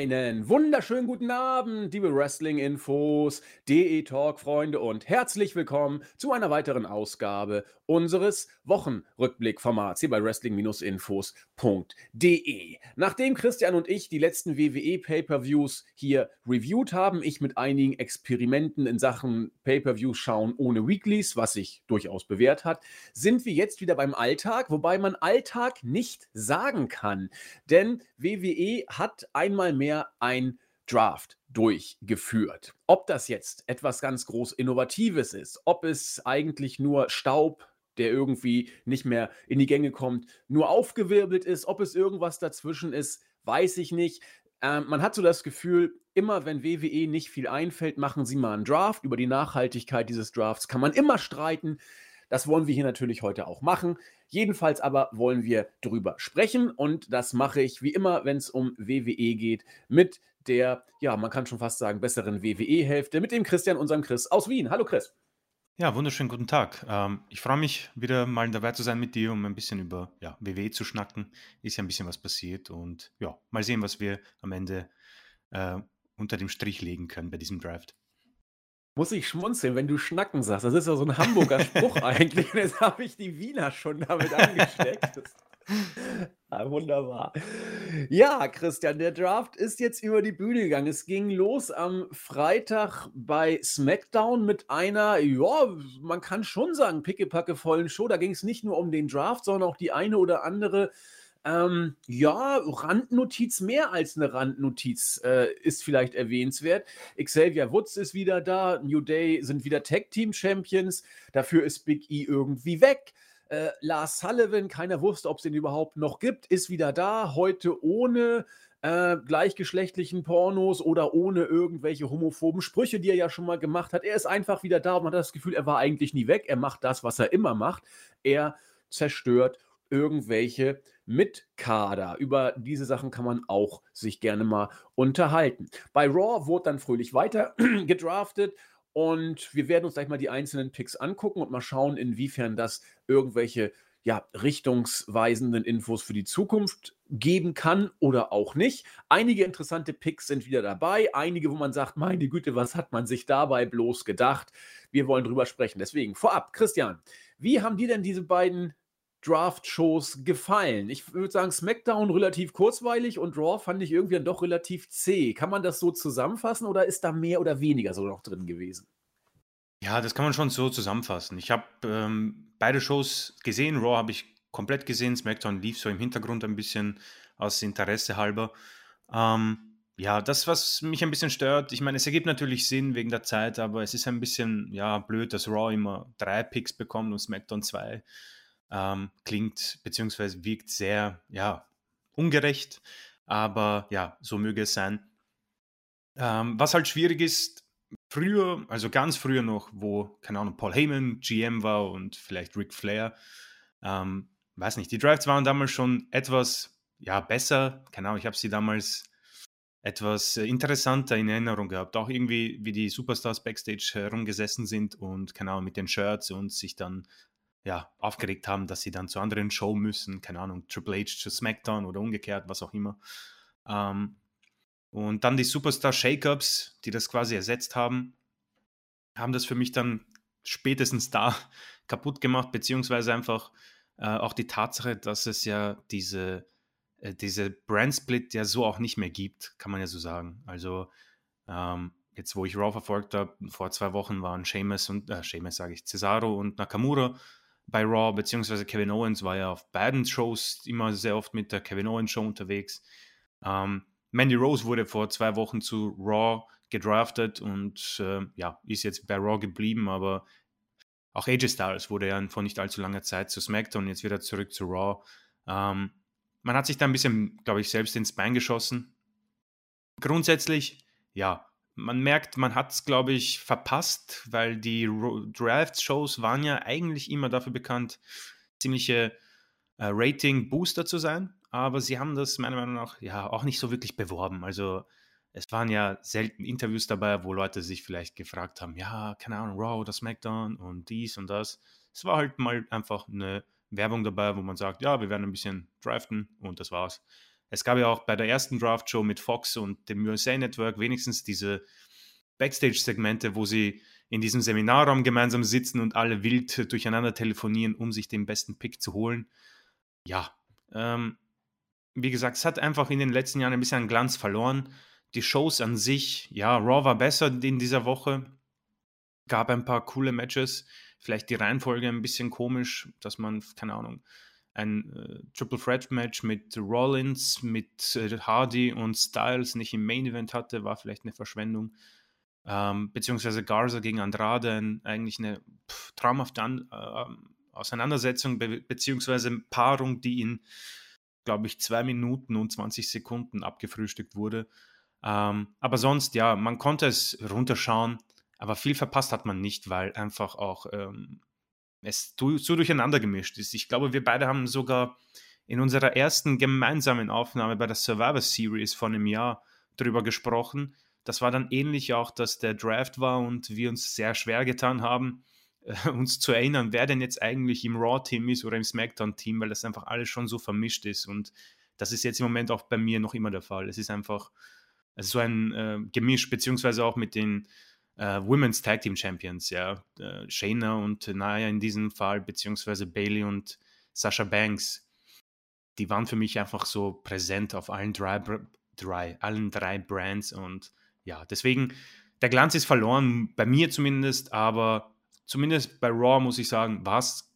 Einen wunderschönen guten Abend, liebe Wrestling-Infos, DE-Talk-Freunde und herzlich willkommen zu einer weiteren Ausgabe unseres Wochenrückblick-Formats hier bei Wrestling-Infos.de. Nachdem Christian und ich die letzten WWE-Pay-Per-Views hier reviewed haben, ich mit einigen Experimenten in Sachen Pay-Per-Views schauen ohne Weeklies, was sich durchaus bewährt hat, sind wir jetzt wieder beim Alltag, wobei man Alltag nicht sagen kann. Denn WWE hat einmal mehr ein Draft durchgeführt. Ob das jetzt etwas ganz groß Innovatives ist, ob es eigentlich nur Staub der irgendwie nicht mehr in die Gänge kommt, nur aufgewirbelt ist. Ob es irgendwas dazwischen ist, weiß ich nicht. Ähm, man hat so das Gefühl, immer wenn WWE nicht viel einfällt, machen sie mal einen Draft. Über die Nachhaltigkeit dieses Drafts kann man immer streiten. Das wollen wir hier natürlich heute auch machen. Jedenfalls aber wollen wir drüber sprechen und das mache ich wie immer, wenn es um WWE geht, mit der, ja, man kann schon fast sagen, besseren WWE-Hälfte, mit dem Christian, unserem Chris aus Wien. Hallo Chris. Ja, wunderschönen guten Tag. Ähm, ich freue mich, wieder mal dabei zu sein mit dir, um ein bisschen über ja, WWE zu schnacken. Ist ja ein bisschen was passiert und ja, mal sehen, was wir am Ende äh, unter dem Strich legen können bei diesem Draft. Muss ich schmunzeln, wenn du Schnacken sagst. Das ist ja so ein Hamburger Spruch eigentlich. Jetzt habe ich die Wiener schon damit angesteckt. Ah, wunderbar. Ja, Christian, der Draft ist jetzt über die Bühne gegangen. Es ging los am Freitag bei SmackDown mit einer, ja, man kann schon sagen, pickepacke vollen Show. Da ging es nicht nur um den Draft, sondern auch die eine oder andere ähm, ja, Randnotiz mehr als eine Randnotiz äh, ist vielleicht erwähnenswert. Xavier Woods ist wieder da, New Day sind wieder Tag Team Champions, dafür ist Big E irgendwie weg. Äh, Lars Sullivan, keiner wusste, ob es den überhaupt noch gibt, ist wieder da. Heute ohne äh, gleichgeschlechtlichen Pornos oder ohne irgendwelche homophoben Sprüche, die er ja schon mal gemacht hat. Er ist einfach wieder da und man hat das Gefühl, er war eigentlich nie weg. Er macht das, was er immer macht. Er zerstört irgendwelche Mitkader. Über diese Sachen kann man auch sich gerne mal unterhalten. Bei Raw wurde dann fröhlich weiter gedraftet und wir werden uns gleich mal die einzelnen Picks angucken und mal schauen, inwiefern das irgendwelche ja, richtungsweisenden Infos für die Zukunft geben kann oder auch nicht. Einige interessante Picks sind wieder dabei, einige, wo man sagt, meine Güte, was hat man sich dabei bloß gedacht? Wir wollen drüber sprechen. Deswegen vorab, Christian, wie haben dir denn diese beiden Draft-Shows gefallen? Ich würde sagen, SmackDown relativ kurzweilig und Raw fand ich irgendwie dann doch relativ zäh. Kann man das so zusammenfassen oder ist da mehr oder weniger so noch drin gewesen? Ja, das kann man schon so zusammenfassen. Ich habe ähm, beide Shows gesehen. Raw habe ich komplett gesehen. SmackDown lief so im Hintergrund ein bisschen aus Interesse halber. Ähm, ja, das, was mich ein bisschen stört, ich meine, es ergibt natürlich Sinn wegen der Zeit, aber es ist ein bisschen ja, blöd, dass Raw immer drei Picks bekommt und SmackDown zwei ähm, klingt bzw. wirkt sehr, ja, ungerecht, aber ja, so möge es sein. Ähm, was halt schwierig ist, früher, also ganz früher noch, wo, keine Ahnung, Paul Heyman GM war und vielleicht Ric Flair, ähm, weiß nicht, die Drafts waren damals schon etwas, ja, besser, keine Ahnung, ich habe sie damals etwas äh, interessanter in Erinnerung gehabt. Auch irgendwie, wie die Superstars backstage herumgesessen sind und, keine Ahnung, mit den Shirts und sich dann ja, aufgeregt haben, dass sie dann zu anderen Show müssen, keine Ahnung, Triple H zu SmackDown oder umgekehrt, was auch immer. Ähm, und dann die Superstar Shakeups, die das quasi ersetzt haben, haben das für mich dann spätestens da kaputt gemacht, beziehungsweise einfach äh, auch die Tatsache, dass es ja diese, äh, diese Brand Split ja so auch nicht mehr gibt, kann man ja so sagen. Also ähm, jetzt, wo ich Raw verfolgt habe, vor zwei Wochen waren Sheamus und, äh, Sheamus sage ich, Cesaro und Nakamura bei Raw, beziehungsweise Kevin Owens war ja auf beiden Shows immer sehr oft mit der Kevin Owens Show unterwegs. Ähm, Mandy Rose wurde vor zwei Wochen zu Raw gedraftet und äh, ja, ist jetzt bei Raw geblieben, aber auch AJ Styles wurde ja vor nicht allzu langer Zeit zu SmackDown, jetzt wieder zurück zu Raw. Ähm, man hat sich da ein bisschen, glaube ich, selbst ins Bein geschossen. Grundsätzlich, ja, man merkt, man hat es, glaube ich, verpasst, weil die Draft-Shows waren ja eigentlich immer dafür bekannt, ziemliche äh, Rating-Booster zu sein. Aber sie haben das meiner Meinung nach ja auch nicht so wirklich beworben. Also es waren ja selten Interviews dabei, wo Leute sich vielleicht gefragt haben, ja, keine Ahnung, Raw oder SmackDown und dies und das. Es war halt mal einfach eine Werbung dabei, wo man sagt, ja, wir werden ein bisschen draften und das war's. Es gab ja auch bei der ersten Draft-Show mit Fox und dem USA Network wenigstens diese Backstage-Segmente, wo sie in diesem Seminarraum gemeinsam sitzen und alle wild durcheinander telefonieren, um sich den besten Pick zu holen. Ja, ähm, wie gesagt, es hat einfach in den letzten Jahren ein bisschen an Glanz verloren. Die Shows an sich, ja, Raw war besser in dieser Woche, gab ein paar coole Matches, vielleicht die Reihenfolge ein bisschen komisch, dass man, keine Ahnung, ein äh, Triple Threat Match mit Rollins, mit äh, Hardy und Styles nicht im Main Event hatte, war vielleicht eine Verschwendung. Ähm, beziehungsweise Garza gegen Andrade, ein, eigentlich eine pff, traumhafte An äh, Auseinandersetzung, be beziehungsweise Paarung, die in, glaube ich, zwei Minuten und 20 Sekunden abgefrühstückt wurde. Ähm, aber sonst, ja, man konnte es runterschauen, aber viel verpasst hat man nicht, weil einfach auch ähm, es so durcheinander gemischt ist. Ich glaube, wir beide haben sogar in unserer ersten gemeinsamen Aufnahme bei der Survivor Series von einem Jahr darüber gesprochen. Das war dann ähnlich auch, dass der Draft war und wir uns sehr schwer getan haben, äh, uns zu erinnern, wer denn jetzt eigentlich im Raw-Team ist oder im SmackDown-Team, weil das einfach alles schon so vermischt ist. Und das ist jetzt im Moment auch bei mir noch immer der Fall. Es ist einfach so ein äh, Gemisch, beziehungsweise auch mit den äh, Women's Tag Team Champions, ja, äh, Shayna und Naya in diesem Fall, beziehungsweise Bailey und Sasha Banks, die waren für mich einfach so präsent auf allen drei, drei, allen drei Brands und ja, deswegen, der Glanz ist verloren, bei mir zumindest, aber zumindest bei Raw muss ich sagen, war es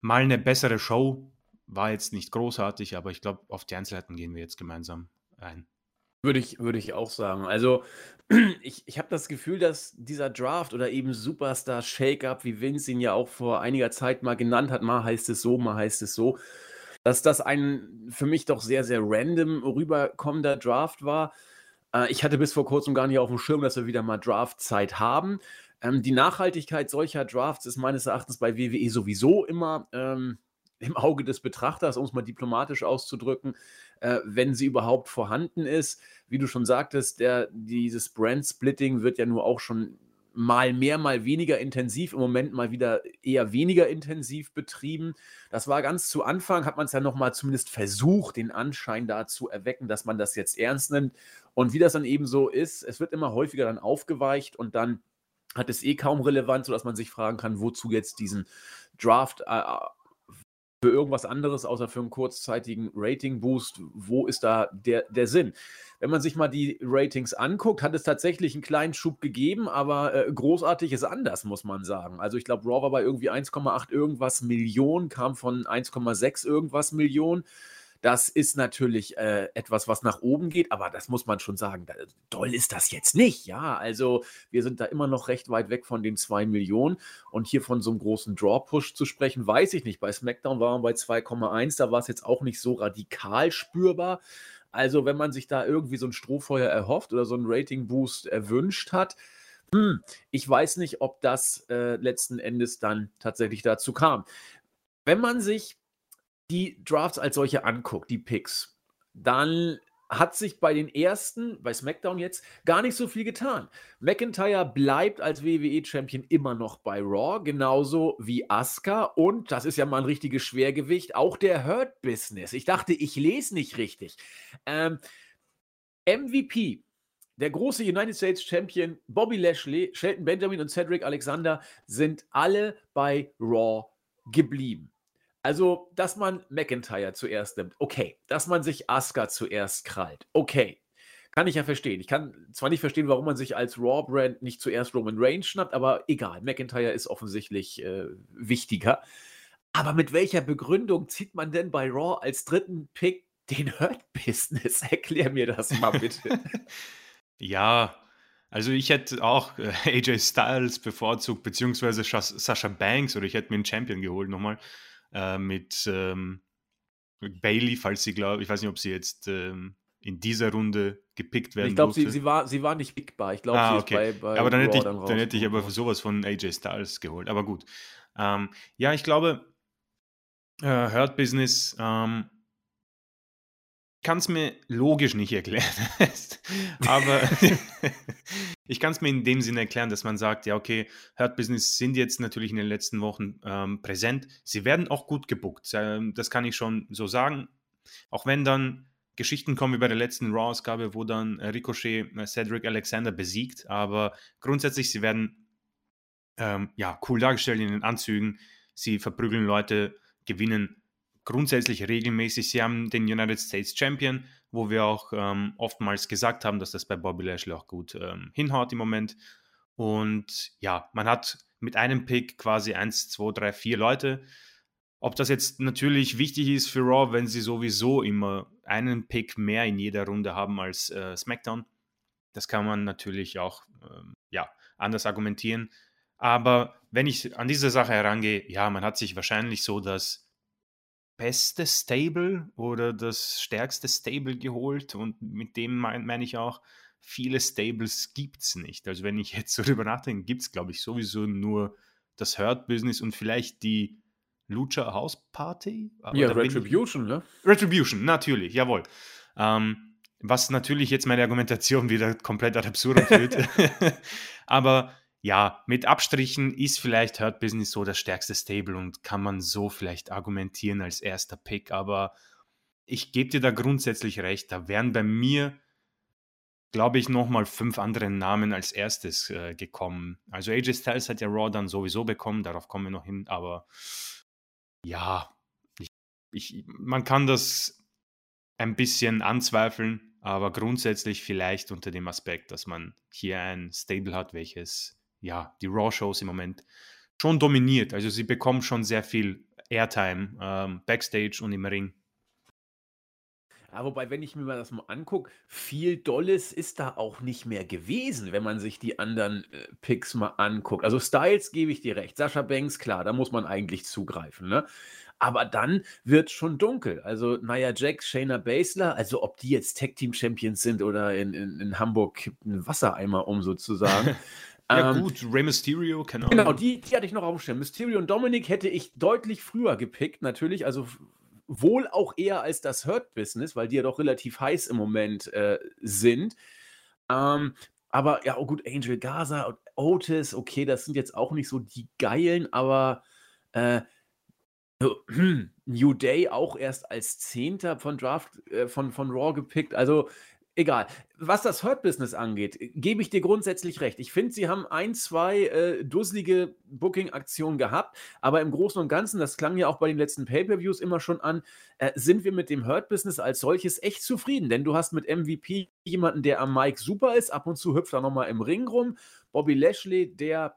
mal eine bessere Show, war jetzt nicht großartig, aber ich glaube, auf die Einzelheiten gehen wir jetzt gemeinsam ein. Würde ich, würde ich auch sagen. Also, ich, ich habe das Gefühl, dass dieser Draft oder eben Superstar Shake-Up, wie Vince ihn ja auch vor einiger Zeit mal genannt hat, mal heißt es so, mal heißt es so, dass das ein für mich doch sehr, sehr random rüberkommender Draft war. Äh, ich hatte bis vor kurzem gar nicht auf dem Schirm, dass wir wieder mal Draftzeit haben. Ähm, die Nachhaltigkeit solcher Drafts ist meines Erachtens bei WWE sowieso immer ähm, im Auge des Betrachters, um es mal diplomatisch auszudrücken, äh, wenn sie überhaupt vorhanden ist. Wie du schon sagtest, der, dieses Brand-Splitting wird ja nur auch schon mal mehr, mal weniger intensiv, im Moment mal wieder eher weniger intensiv betrieben. Das war ganz zu Anfang, hat man es ja nochmal zumindest versucht, den Anschein da zu erwecken, dass man das jetzt ernst nimmt. Und wie das dann eben so ist, es wird immer häufiger dann aufgeweicht und dann hat es eh kaum Relevanz, sodass man sich fragen kann, wozu jetzt diesen Draft äh, für irgendwas anderes, außer für einen kurzzeitigen Rating-Boost. Wo ist da der, der Sinn? Wenn man sich mal die Ratings anguckt, hat es tatsächlich einen kleinen Schub gegeben, aber äh, großartig ist anders, muss man sagen. Also ich glaube, Raw war bei irgendwie 1,8 irgendwas Millionen, kam von 1,6 irgendwas Millionen. Das ist natürlich äh, etwas, was nach oben geht, aber das muss man schon sagen. Da, doll ist das jetzt nicht. Ja, also wir sind da immer noch recht weit weg von den 2 Millionen. Und hier von so einem großen Draw-Push zu sprechen, weiß ich nicht. Bei SmackDown waren wir bei 2,1. Da war es jetzt auch nicht so radikal spürbar. Also, wenn man sich da irgendwie so ein Strohfeuer erhofft oder so einen Rating-Boost erwünscht hat, hm, ich weiß nicht, ob das äh, letzten Endes dann tatsächlich dazu kam. Wenn man sich die Drafts als solche anguckt, die Picks, dann hat sich bei den ersten, bei SmackDown jetzt, gar nicht so viel getan. McIntyre bleibt als WWE-Champion immer noch bei Raw, genauso wie Asuka. Und das ist ja mal ein richtiges Schwergewicht, auch der Hurt Business. Ich dachte, ich lese nicht richtig. Ähm, MVP, der große United States Champion Bobby Lashley, Shelton Benjamin und Cedric Alexander sind alle bei Raw geblieben. Also, dass man McIntyre zuerst nimmt, okay. Dass man sich Asuka zuerst krallt, okay. Kann ich ja verstehen. Ich kann zwar nicht verstehen, warum man sich als Raw-Brand nicht zuerst Roman Reigns schnappt, aber egal. McIntyre ist offensichtlich äh, wichtiger. Aber mit welcher Begründung zieht man denn bei Raw als dritten Pick den Hurt-Business? Erklär mir das mal bitte. ja, also ich hätte auch äh, AJ Styles bevorzugt, beziehungsweise Sasha Banks oder ich hätte mir einen Champion geholt nochmal äh, mit, ähm, Bailey, falls sie glaubt, ich weiß nicht, ob sie jetzt ähm, in dieser Runde gepickt werden Ich glaube, sie, sie, war, sie war nicht pickbar. Ich glaube, ah, sie okay. bei, bei Aber dann hätte, ich, dann, dann hätte ich aber sowas von AJ Styles geholt. Aber gut. Ähm, ja, ich glaube, äh, Hurt Business ähm, kann es mir logisch nicht erklären. aber ich kann es mir in dem Sinne erklären, dass man sagt, ja, okay, Hurt Business sind jetzt natürlich in den letzten Wochen ähm, präsent. Sie werden auch gut gebuckt. Ähm, das kann ich schon so sagen. Auch wenn dann Geschichten kommen wie bei der letzten Raw-Ausgabe, wo dann Ricochet Cedric Alexander besiegt. Aber grundsätzlich, sie werden ähm, ja, cool dargestellt in den Anzügen. Sie verprügeln Leute, gewinnen grundsätzlich regelmäßig. Sie haben den United States Champion, wo wir auch ähm, oftmals gesagt haben, dass das bei Bobby Lashley auch gut ähm, hinhaut im Moment. Und ja, man hat mit einem Pick quasi 1, 2, 3, 4 Leute. Ob das jetzt natürlich wichtig ist für Raw, wenn sie sowieso immer einen Pick mehr in jeder Runde haben als äh, SmackDown, das kann man natürlich auch ähm, ja, anders argumentieren. Aber wenn ich an diese Sache herangehe, ja, man hat sich wahrscheinlich so das beste Stable oder das stärkste Stable geholt und mit dem meine mein ich auch, viele Stables gibt es nicht. Also wenn ich jetzt so drüber nachdenke, gibt es, glaube ich, sowieso nur das Hurt-Business und vielleicht die Lucha House Party. Ja, Retribution, ne? Retribution, natürlich, jawohl. Ähm, was natürlich jetzt meine Argumentation wieder komplett ad absurdum führt. Aber ja, mit Abstrichen ist vielleicht Hurt Business so das stärkste Stable und kann man so vielleicht argumentieren als erster Pick, aber ich gebe dir da grundsätzlich recht, da wären bei mir, glaube ich, nochmal fünf andere Namen als erstes äh, gekommen. Also AJ Styles hat ja Raw dann sowieso bekommen, darauf kommen wir noch hin, aber ja, ich, ich, man kann das ein bisschen anzweifeln, aber grundsätzlich vielleicht unter dem Aspekt, dass man hier ein Stable hat, welches ja, die Raw-Shows im Moment schon dominiert. Also sie bekommen schon sehr viel Airtime ähm, backstage und im Ring. Ja, wobei, wenn ich mir mal das mal angucke, viel Dolles ist da auch nicht mehr gewesen, wenn man sich die anderen äh, Picks mal anguckt. Also Styles gebe ich dir recht. Sascha Banks, klar, da muss man eigentlich zugreifen. Ne? Aber dann wird schon dunkel. Also Nia Jax, Shayna Baszler, also ob die jetzt Tag Team Champions sind oder in, in, in Hamburg kippt ein Wassereimer um sozusagen. Ja, ähm, gut, Rey Mysterio, keine genau, Ahnung. Genau, die, die hatte ich noch aufstellen. Mysterio und Dominic hätte ich deutlich früher gepickt, natürlich. Also wohl auch eher als das Hurt-Business, weil die ja doch relativ heiß im Moment äh, sind. Ähm, aber ja, oh gut, Angel Gaza und Otis, okay, das sind jetzt auch nicht so die geilen, aber äh, New Day auch erst als Zehnter von Draft äh, von, von Raw gepickt. Also Egal. Was das Hurt-Business angeht, gebe ich dir grundsätzlich recht. Ich finde, sie haben ein, zwei äh, dusselige Booking-Aktionen gehabt, aber im Großen und Ganzen, das klang ja auch bei den letzten Pay-Per-Views immer schon an, äh, sind wir mit dem Hurt-Business als solches echt zufrieden. Denn du hast mit MVP jemanden, der am Mic super ist, ab und zu hüpft er nochmal im Ring rum. Bobby Lashley, der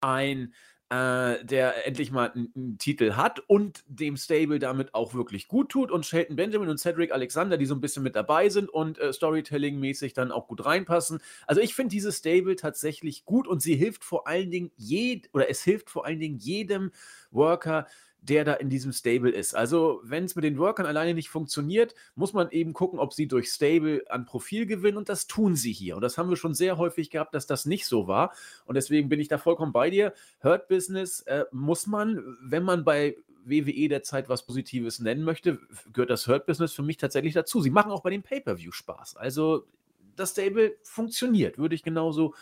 ein äh, der endlich mal einen Titel hat und dem Stable damit auch wirklich gut tut und Shelton Benjamin und Cedric Alexander, die so ein bisschen mit dabei sind und äh, Storytelling-mäßig dann auch gut reinpassen. Also ich finde dieses Stable tatsächlich gut und sie hilft vor allen Dingen jed oder es hilft vor allen Dingen jedem Worker, der da in diesem Stable ist. Also, wenn es mit den Workern alleine nicht funktioniert, muss man eben gucken, ob sie durch Stable an Profil gewinnen und das tun sie hier. Und das haben wir schon sehr häufig gehabt, dass das nicht so war. Und deswegen bin ich da vollkommen bei dir. Hurt Business äh, muss man, wenn man bei WWE derzeit was Positives nennen möchte, gehört das Hurt Business für mich tatsächlich dazu. Sie machen auch bei dem Pay-Per-View Spaß. Also, das Stable funktioniert, würde ich genauso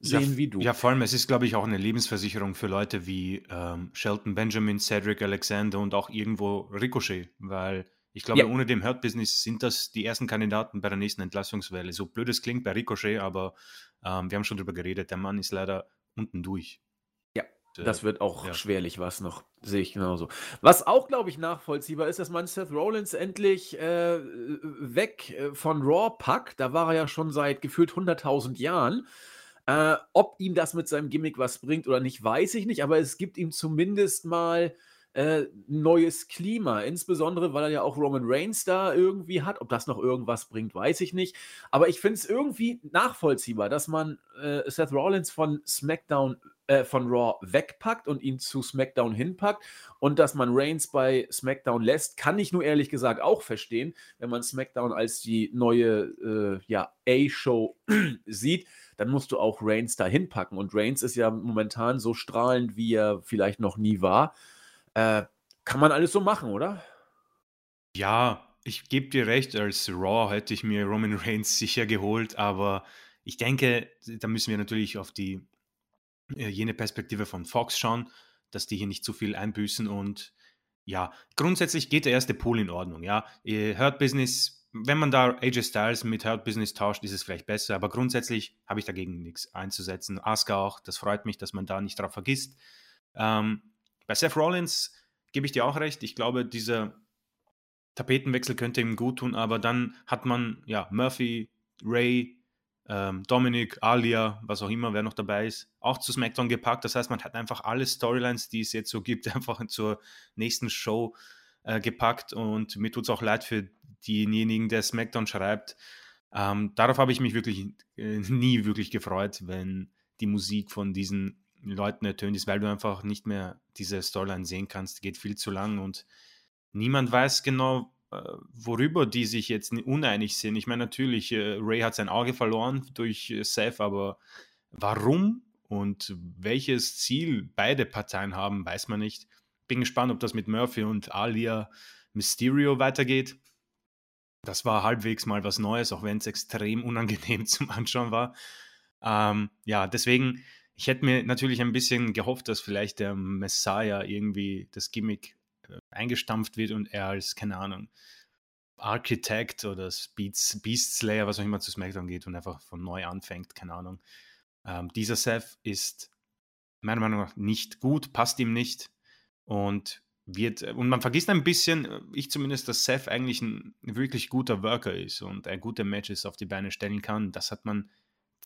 sehen ja, wie du. Ja, vor allem, es ist, glaube ich, auch eine Lebensversicherung für Leute wie ähm, Shelton Benjamin, Cedric Alexander und auch irgendwo Ricochet, weil ich glaube, ja. ohne dem Hurt Business sind das die ersten Kandidaten bei der nächsten Entlassungswelle. So blöd es klingt bei Ricochet, aber ähm, wir haben schon drüber geredet, der Mann ist leider unten durch. Äh, das wird auch ja. schwerlich was noch, sehe ich genauso. Was auch, glaube ich, nachvollziehbar ist, dass man Seth Rollins endlich äh, weg äh, von Raw packt. Da war er ja schon seit gefühlt 100.000 Jahren. Äh, ob ihm das mit seinem Gimmick was bringt oder nicht, weiß ich nicht, aber es gibt ihm zumindest mal äh, neues Klima, insbesondere weil er ja auch Roman Reigns da irgendwie hat. Ob das noch irgendwas bringt, weiß ich nicht. Aber ich finde es irgendwie nachvollziehbar, dass man äh, Seth Rollins von SmackDown, äh, von Raw wegpackt und ihn zu SmackDown hinpackt und dass man Reigns bei SmackDown lässt, kann ich nur ehrlich gesagt auch verstehen, wenn man SmackDown als die neue äh, ja, A-Show sieht dann musst du auch Reigns da hinpacken. Und Reigns ist ja momentan so strahlend, wie er vielleicht noch nie war. Äh, kann man alles so machen, oder? Ja, ich gebe dir recht, als Raw hätte ich mir Roman Reigns sicher geholt, aber ich denke, da müssen wir natürlich auf die jene Perspektive von Fox schauen, dass die hier nicht zu viel einbüßen und ja, grundsätzlich geht der erste Pool in Ordnung, ja. Hurt Business wenn man da AJ Styles mit Hurt Business tauscht, ist es vielleicht besser, aber grundsätzlich habe ich dagegen nichts einzusetzen. Asuka auch, das freut mich, dass man da nicht drauf vergisst. Ähm, bei Seth Rollins gebe ich dir auch recht. Ich glaube, dieser Tapetenwechsel könnte ihm gut tun, aber dann hat man ja Murphy, Ray, ähm, Dominic, Alia, was auch immer, wer noch dabei ist, auch zu SmackDown gepackt. Das heißt, man hat einfach alle Storylines, die es jetzt so gibt, einfach zur nächsten Show äh, gepackt und mir tut es auch leid für denjenigen, der SmackDown schreibt. Ähm, darauf habe ich mich wirklich äh, nie wirklich gefreut, wenn die Musik von diesen Leuten ertönt ist, weil du einfach nicht mehr diese Storyline sehen kannst. Die geht viel zu lang und niemand weiß genau, worüber die sich jetzt uneinig sind. Ich meine, natürlich, äh, Ray hat sein Auge verloren durch äh, Seth, aber warum und welches Ziel beide Parteien haben, weiß man nicht. Bin gespannt, ob das mit Murphy und Alia Mysterio weitergeht. Das war halbwegs mal was Neues, auch wenn es extrem unangenehm zum Anschauen war. Ähm, ja, deswegen, ich hätte mir natürlich ein bisschen gehofft, dass vielleicht der Messiah irgendwie das Gimmick eingestampft wird und er als, keine Ahnung, Architect oder Beast, Beast Slayer, was auch immer zu SmackDown geht und einfach von neu anfängt, keine Ahnung. Ähm, dieser Seth ist meiner Meinung nach nicht gut, passt ihm nicht und wird, und man vergisst ein bisschen, äh, ich zumindest, dass Seth eigentlich ein wirklich guter Worker ist und er gute Matches auf die Beine stellen kann. Das hat man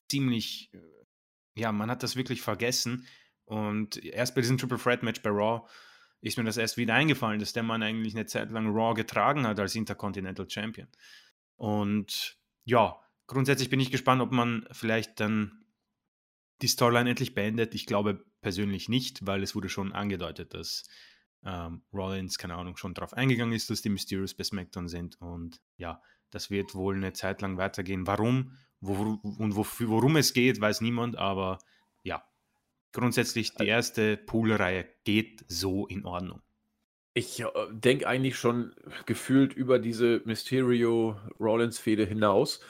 ziemlich, äh, ja, man hat das wirklich vergessen. Und erst bei diesem Triple Threat Match bei Raw ist mir das erst wieder eingefallen, dass der Mann eigentlich eine Zeit lang Raw getragen hat als Intercontinental Champion. Und ja, grundsätzlich bin ich gespannt, ob man vielleicht dann die Storyline endlich beendet. Ich glaube persönlich nicht, weil es wurde schon angedeutet, dass ähm, Rollins, keine Ahnung, schon darauf eingegangen ist, dass die Mysterious bei SmackDown sind. Und ja, das wird wohl eine Zeit lang weitergehen. Warum wo, und wofür, worum es geht, weiß niemand, aber ja, grundsätzlich die erste Poolreihe geht so in Ordnung. Ich äh, denke eigentlich schon gefühlt über diese Mysterio-Rollins-Fehde hinaus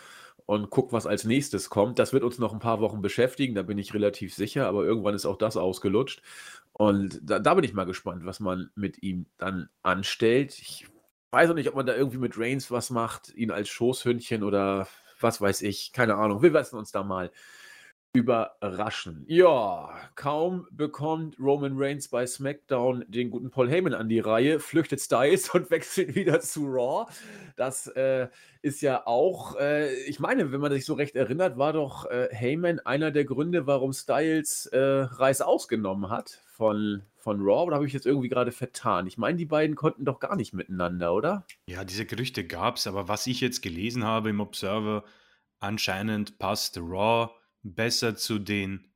und guck, was als nächstes kommt. Das wird uns noch ein paar Wochen beschäftigen, da bin ich relativ sicher, aber irgendwann ist auch das ausgelutscht. Und da, da bin ich mal gespannt, was man mit ihm dann anstellt. Ich weiß auch nicht, ob man da irgendwie mit Reigns was macht, ihn als Schoßhündchen oder was weiß ich, keine Ahnung. Wir lassen uns da mal überraschen. Ja, kaum bekommt Roman Reigns bei SmackDown den guten Paul Heyman an die Reihe, flüchtet Styles und wechselt wieder zu Raw. Das äh, ist ja auch, äh, ich meine, wenn man sich so recht erinnert, war doch äh, Heyman einer der Gründe, warum Styles äh, Reis ausgenommen hat von, von Raw. Oder habe ich jetzt irgendwie gerade vertan? Ich meine, die beiden konnten doch gar nicht miteinander, oder? Ja, diese Gerüchte gab es, aber was ich jetzt gelesen habe im Observer, anscheinend passt Raw besser zu den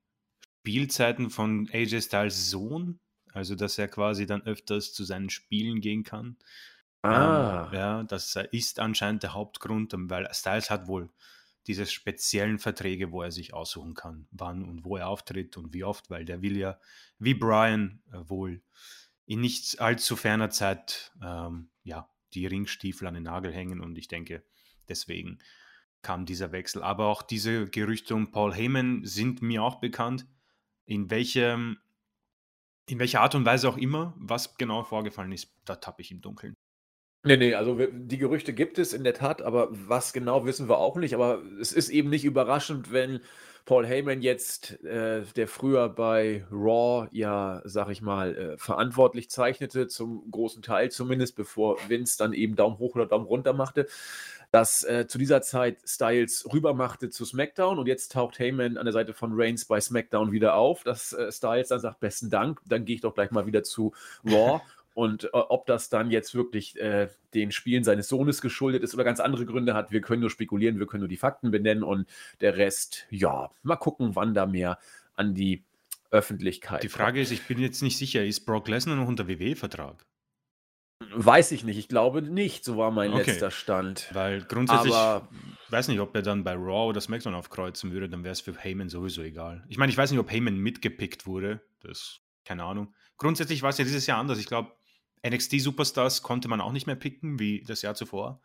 Spielzeiten von AJ Styles Sohn, also dass er quasi dann öfters zu seinen Spielen gehen kann. Ah. Ähm, ja, das ist anscheinend der Hauptgrund, weil Styles hat wohl diese speziellen Verträge, wo er sich aussuchen kann, wann und wo er auftritt und wie oft, weil der will ja, wie Brian, äh, wohl in nicht allzu ferner Zeit ähm, ja, die Ringstiefel an den Nagel hängen und ich denke, deswegen kam dieser Wechsel. Aber auch diese Gerüchte um Paul Heyman sind mir auch bekannt. In welchem, in welcher Art und Weise auch immer, was genau vorgefallen ist, da tappe ich im Dunkeln. Nee, nee, also die Gerüchte gibt es in der Tat, aber was genau wissen wir auch nicht. Aber es ist eben nicht überraschend, wenn Paul Heyman jetzt, äh, der früher bei Raw ja, sag ich mal, äh, verantwortlich zeichnete, zum großen Teil zumindest, bevor Vince dann eben Daumen hoch oder Daumen runter machte, dass äh, zu dieser Zeit Styles rübermachte zu SmackDown und jetzt taucht Heyman an der Seite von Reigns bei SmackDown wieder auf, dass äh, Styles dann sagt, besten Dank, dann gehe ich doch gleich mal wieder zu Raw. Und äh, ob das dann jetzt wirklich äh, den Spielen seines Sohnes geschuldet ist oder ganz andere Gründe hat, wir können nur spekulieren, wir können nur die Fakten benennen und der Rest, ja, mal gucken, wann da mehr an die Öffentlichkeit. Die Frage ist, ich bin jetzt nicht sicher, ist Brock Lesnar noch unter WWE-Vertrag? Weiß ich nicht. Ich glaube nicht. So war mein okay. letzter Stand. Weil grundsätzlich, Aber, weiß nicht, ob er dann bei Raw oder SmackDown aufkreuzen würde, dann wäre es für Heyman sowieso egal. Ich meine, ich weiß nicht, ob Heyman mitgepickt wurde. Das, keine Ahnung. Grundsätzlich war es ja dieses Jahr anders. Ich glaube, NXT-Superstars konnte man auch nicht mehr picken, wie das Jahr zuvor.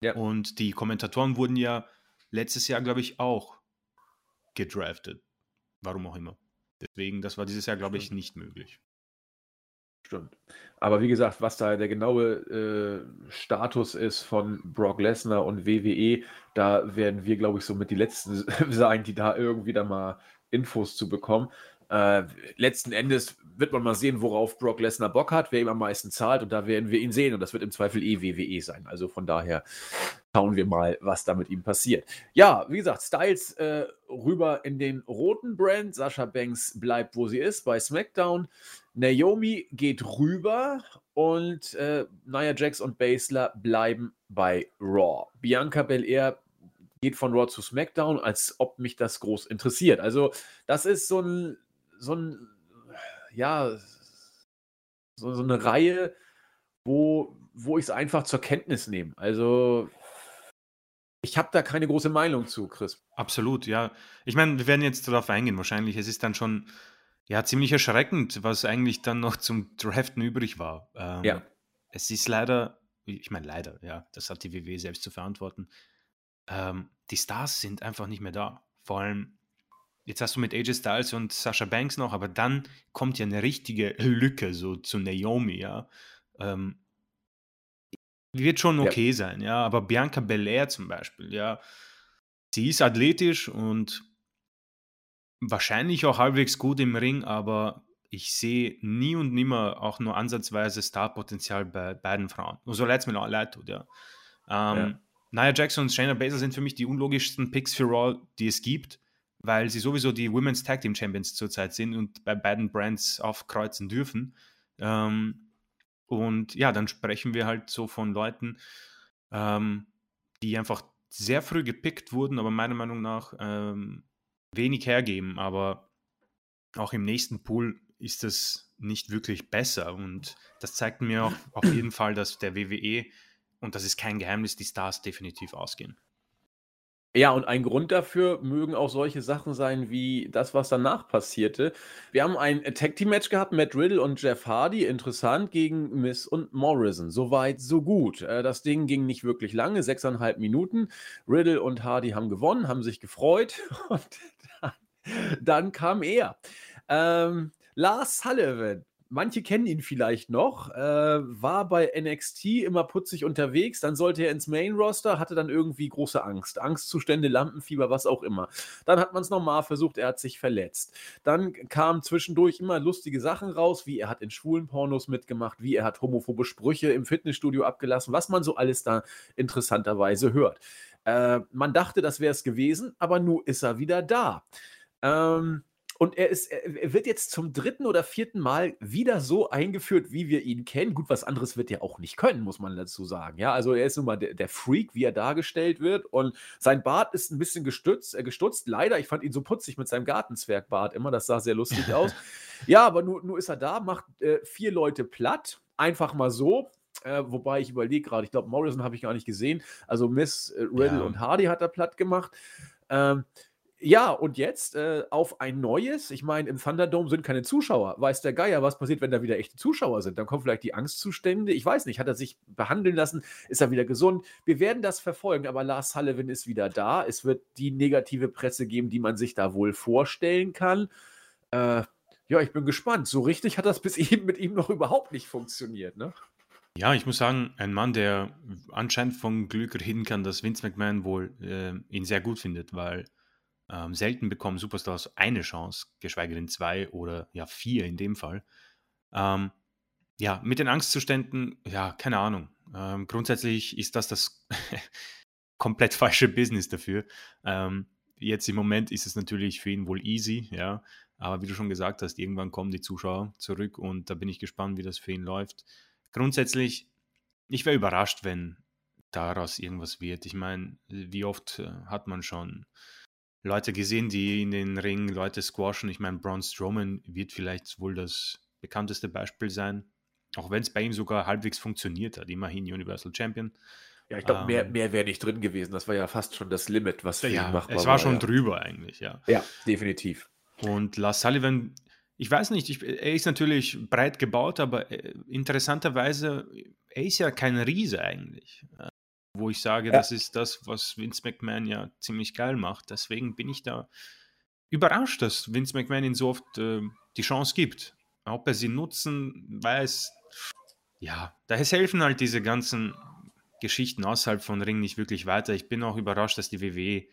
Ja. Und die Kommentatoren wurden ja letztes Jahr, glaube ich, auch gedraftet. Warum auch immer. Deswegen, das war dieses Jahr, glaube ich, nicht möglich. Stimmt. Aber wie gesagt, was da der genaue äh, Status ist von Brock Lesnar und WWE, da werden wir, glaube ich, so mit die Letzten sein, die da irgendwie da mal Infos zu bekommen. Äh, letzten Endes wird man mal sehen, worauf Brock Lesnar Bock hat, wer ihm am meisten zahlt und da werden wir ihn sehen und das wird im Zweifel eh WWE sein. Also von daher schauen wir mal, was da mit ihm passiert. Ja, wie gesagt, Styles äh, rüber in den roten Brand. Sascha Banks bleibt, wo sie ist, bei SmackDown. Naomi geht rüber und äh, Nia Jax und Basler bleiben bei Raw. Bianca Belair geht von Raw zu SmackDown, als ob mich das groß interessiert. Also, das ist so ein so ein, ja, so, so eine Reihe, wo, wo ich es einfach zur Kenntnis nehme. Also, ich habe da keine große Meinung zu, Chris. Absolut, ja. Ich meine, wir werden jetzt darauf eingehen, wahrscheinlich. Es ist dann schon ja ziemlich erschreckend, was eigentlich dann noch zum Draften übrig war. Ähm, ja. Es ist leider, ich meine, leider, ja, das hat die WWE selbst zu verantworten. Ähm, die Stars sind einfach nicht mehr da. Vor allem jetzt hast du mit AJ Styles und Sasha Banks noch, aber dann kommt ja eine richtige Lücke so zu Naomi, ja. Ähm, wird schon okay ja. sein, ja, aber Bianca Belair zum Beispiel, ja, sie ist athletisch und wahrscheinlich auch halbwegs gut im Ring, aber ich sehe nie und nimmer auch nur ansatzweise Starpotenzial bei beiden Frauen. Und so leid es mir leid tut, ja. Ähm, ja. Nia Jackson und Shayna Baszler sind für mich die unlogischsten Picks für Raw, die es gibt weil sie sowieso die Women's Tag Team Champions zurzeit sind und bei beiden Brands aufkreuzen dürfen. Ähm, und ja, dann sprechen wir halt so von Leuten, ähm, die einfach sehr früh gepickt wurden, aber meiner Meinung nach ähm, wenig hergeben. Aber auch im nächsten Pool ist das nicht wirklich besser. Und das zeigt mir auch auf jeden Fall, dass der WWE, und das ist kein Geheimnis, die Stars definitiv ausgehen. Ja, und ein Grund dafür mögen auch solche Sachen sein wie das, was danach passierte. Wir haben ein Tag Team Match gehabt, Matt Riddle und Jeff Hardy, interessant, gegen Miss und Morrison. Soweit, so gut. Äh, das Ding ging nicht wirklich lange, sechseinhalb Minuten. Riddle und Hardy haben gewonnen, haben sich gefreut und dann, dann kam er. Ähm, Lars Sullivan manche kennen ihn vielleicht noch, äh, war bei NXT immer putzig unterwegs, dann sollte er ins Main-Roster, hatte dann irgendwie große Angst. Angstzustände, Lampenfieber, was auch immer. Dann hat man es nochmal versucht, er hat sich verletzt. Dann kamen zwischendurch immer lustige Sachen raus, wie er hat in schwulen Pornos mitgemacht, wie er hat homophobe Sprüche im Fitnessstudio abgelassen, was man so alles da interessanterweise hört. Äh, man dachte, das wäre es gewesen, aber nun ist er wieder da. Ähm, und er, ist, er wird jetzt zum dritten oder vierten Mal wieder so eingeführt, wie wir ihn kennen. Gut, was anderes wird er auch nicht können, muss man dazu sagen. Ja, also er ist nun mal der, der Freak, wie er dargestellt wird. Und sein Bart ist ein bisschen gestützt, äh, gestutzt. Leider, ich fand ihn so putzig mit seinem Gartenzwergbart immer. Das sah sehr lustig aus. Ja, aber nur, nur ist er da, macht äh, vier Leute platt. Einfach mal so. Äh, wobei ich überlege gerade, ich glaube, Morrison habe ich gar nicht gesehen. Also Miss äh, Riddle ja. und Hardy hat er platt gemacht. Ähm, ja, und jetzt äh, auf ein neues. Ich meine, im Thunderdome sind keine Zuschauer. Weiß der Geier, was passiert, wenn da wieder echte Zuschauer sind? Dann kommen vielleicht die Angstzustände. Ich weiß nicht. Hat er sich behandeln lassen? Ist er wieder gesund? Wir werden das verfolgen, aber Lars Sullivan ist wieder da. Es wird die negative Presse geben, die man sich da wohl vorstellen kann. Äh, ja, ich bin gespannt. So richtig hat das bis eben mit ihm noch überhaupt nicht funktioniert, ne? Ja, ich muss sagen, ein Mann, der anscheinend von Glück reden kann, dass Vince McMahon wohl äh, ihn sehr gut findet, weil ähm, selten bekommen Superstars eine Chance, geschweige denn zwei oder ja vier in dem Fall. Ähm, ja, mit den Angstzuständen, ja, keine Ahnung. Ähm, grundsätzlich ist das das komplett falsche Business dafür. Ähm, jetzt im Moment ist es natürlich für ihn wohl easy, ja. Aber wie du schon gesagt hast, irgendwann kommen die Zuschauer zurück und da bin ich gespannt, wie das für ihn läuft. Grundsätzlich, ich wäre überrascht, wenn daraus irgendwas wird. Ich meine, wie oft äh, hat man schon Leute gesehen, die in den Ring Leute squashen. Ich meine, Braun Strowman wird vielleicht wohl das bekannteste Beispiel sein. Auch wenn es bei ihm sogar halbwegs funktioniert hat. Immerhin Universal Champion. Ja, ich glaube, ähm, mehr, mehr wäre nicht drin gewesen. Das war ja fast schon das Limit, was für ja, ihn machbar war. Es war schon ja. drüber eigentlich, ja. Ja, definitiv. Und Lars Sullivan, ich weiß nicht, ich, er ist natürlich breit gebaut, aber äh, interessanterweise, er ist ja kein Riese eigentlich wo ich sage, ja. das ist das, was Vince McMahon ja ziemlich geil macht. Deswegen bin ich da überrascht, dass Vince McMahon ihn so oft äh, die Chance gibt. Ob er sie nutzen, weiß, ja, da helfen halt diese ganzen Geschichten außerhalb von Ring nicht wirklich weiter. Ich bin auch überrascht, dass die WWE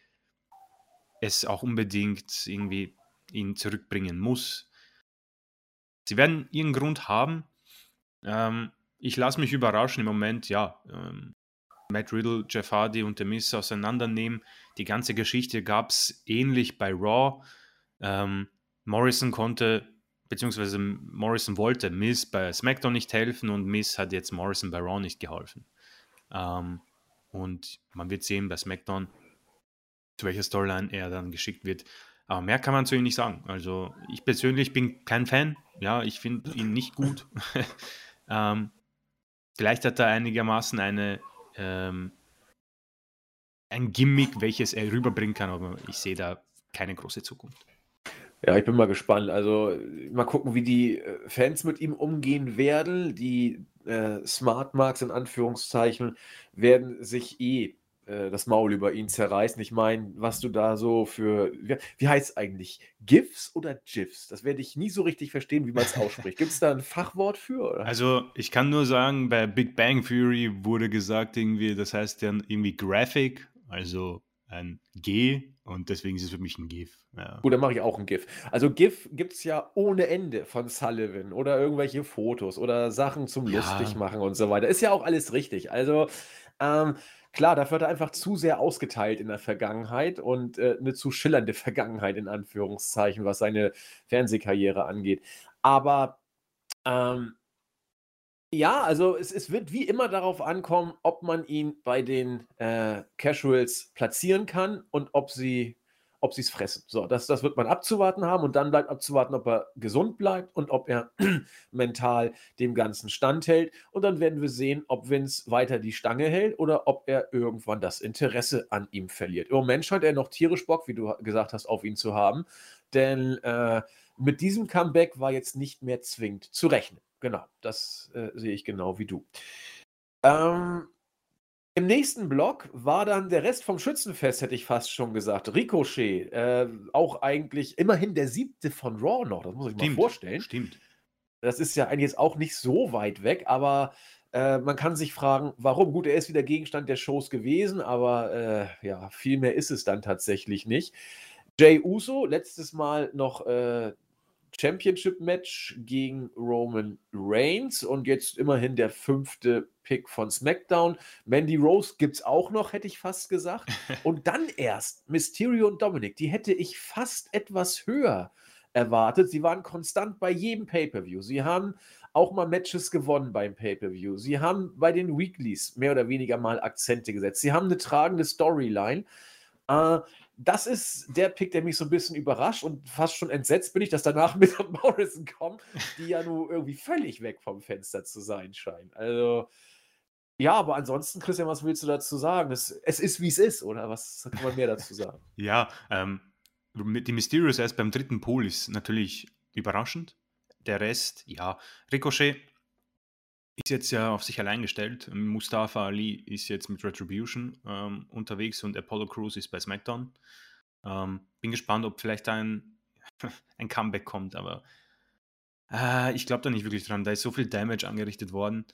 es auch unbedingt irgendwie ihn zurückbringen muss. Sie werden ihren Grund haben. Ähm, ich lasse mich überraschen im Moment, ja. Ähm, Matt Riddle, Jeff Hardy und The Miz auseinandernehmen. Die ganze Geschichte gab es ähnlich bei Raw. Ähm, Morrison konnte, beziehungsweise Morrison wollte Miz bei SmackDown nicht helfen und Miz hat jetzt Morrison bei Raw nicht geholfen. Ähm, und man wird sehen bei SmackDown, zu welcher Storyline er dann geschickt wird. Aber mehr kann man zu ihm nicht sagen. Also ich persönlich bin kein Fan. Ja, ich finde ihn nicht gut. ähm, vielleicht hat er einigermaßen eine ähm, ein Gimmick, welches er rüberbringen kann, aber ich sehe da keine große Zukunft. Ja, ich bin mal gespannt. Also mal gucken, wie die äh, Fans mit ihm umgehen werden. Die äh, Smart Marks in Anführungszeichen werden sich eh äh, das Maul über ihn zerreißen. Ich meine, was du da so für, wie, wie heißt es eigentlich? GIFs oder GIFs? Das werde ich nie so richtig verstehen, wie man es ausspricht. Gibt es da ein Fachwort für? Oder? Also, ich kann nur sagen, bei Big Bang Theory wurde gesagt, irgendwie, das heißt dann irgendwie Graphic, also ein G und deswegen ist es für mich ein GIF. Ja. Gut, dann mache ich auch ein GIF. Also GIF gibt es ja ohne Ende von Sullivan oder irgendwelche Fotos oder Sachen zum ja. lustig machen und so weiter. Ist ja auch alles richtig. Also ähm, Klar, dafür hat er einfach zu sehr ausgeteilt in der Vergangenheit und äh, eine zu schillernde Vergangenheit in Anführungszeichen, was seine Fernsehkarriere angeht. Aber ähm, ja, also es, es wird wie immer darauf ankommen, ob man ihn bei den äh, Casuals platzieren kann und ob sie ob sie es fressen. So, das, das wird man abzuwarten haben und dann bleibt abzuwarten, ob er gesund bleibt und ob er mental dem Ganzen standhält. Und dann werden wir sehen, ob Vince weiter die Stange hält oder ob er irgendwann das Interesse an ihm verliert. Im Moment scheint er noch tierisch Bock, wie du gesagt hast, auf ihn zu haben. Denn äh, mit diesem Comeback war jetzt nicht mehr zwingend zu rechnen. Genau, das äh, sehe ich genau wie du. Ähm, im nächsten Block war dann der Rest vom Schützenfest, hätte ich fast schon gesagt. Ricochet, äh, auch eigentlich immerhin der siebte von Raw noch, das muss ich Stimmt, mal vorstellen. Stimmt. Das ist ja eigentlich jetzt auch nicht so weit weg, aber äh, man kann sich fragen, warum. Gut, er ist wieder Gegenstand der Shows gewesen, aber äh, ja, viel mehr ist es dann tatsächlich nicht. Jay Uso, letztes Mal noch äh, Championship-Match gegen Roman Reigns und jetzt immerhin der fünfte Pick von SmackDown. Mandy Rose gibt es auch noch, hätte ich fast gesagt. Und dann erst Mysterio und Dominic. Die hätte ich fast etwas höher erwartet. Sie waren konstant bei jedem Pay-Per-View. Sie haben auch mal Matches gewonnen beim Pay-Per-View. Sie haben bei den Weeklies mehr oder weniger mal Akzente gesetzt. Sie haben eine tragende Storyline. Äh, das ist der Pick, der mich so ein bisschen überrascht und fast schon entsetzt bin ich, dass danach mit Morrison kommen, die ja nur irgendwie völlig weg vom Fenster zu sein scheinen. Also, ja, aber ansonsten, Christian, was willst du dazu sagen? Es, es ist, wie es ist, oder was kann man mehr dazu sagen? ja, ähm, die Mysterious erst beim dritten Pool ist natürlich überraschend. Der Rest, ja, Ricochet ist jetzt ja auf sich allein gestellt. Mustafa Ali ist jetzt mit Retribution ähm, unterwegs und Apollo Crews ist bei SmackDown. Ähm, bin gespannt, ob vielleicht ein, ein Comeback kommt, aber äh, ich glaube da nicht wirklich dran. Da ist so viel Damage angerichtet worden.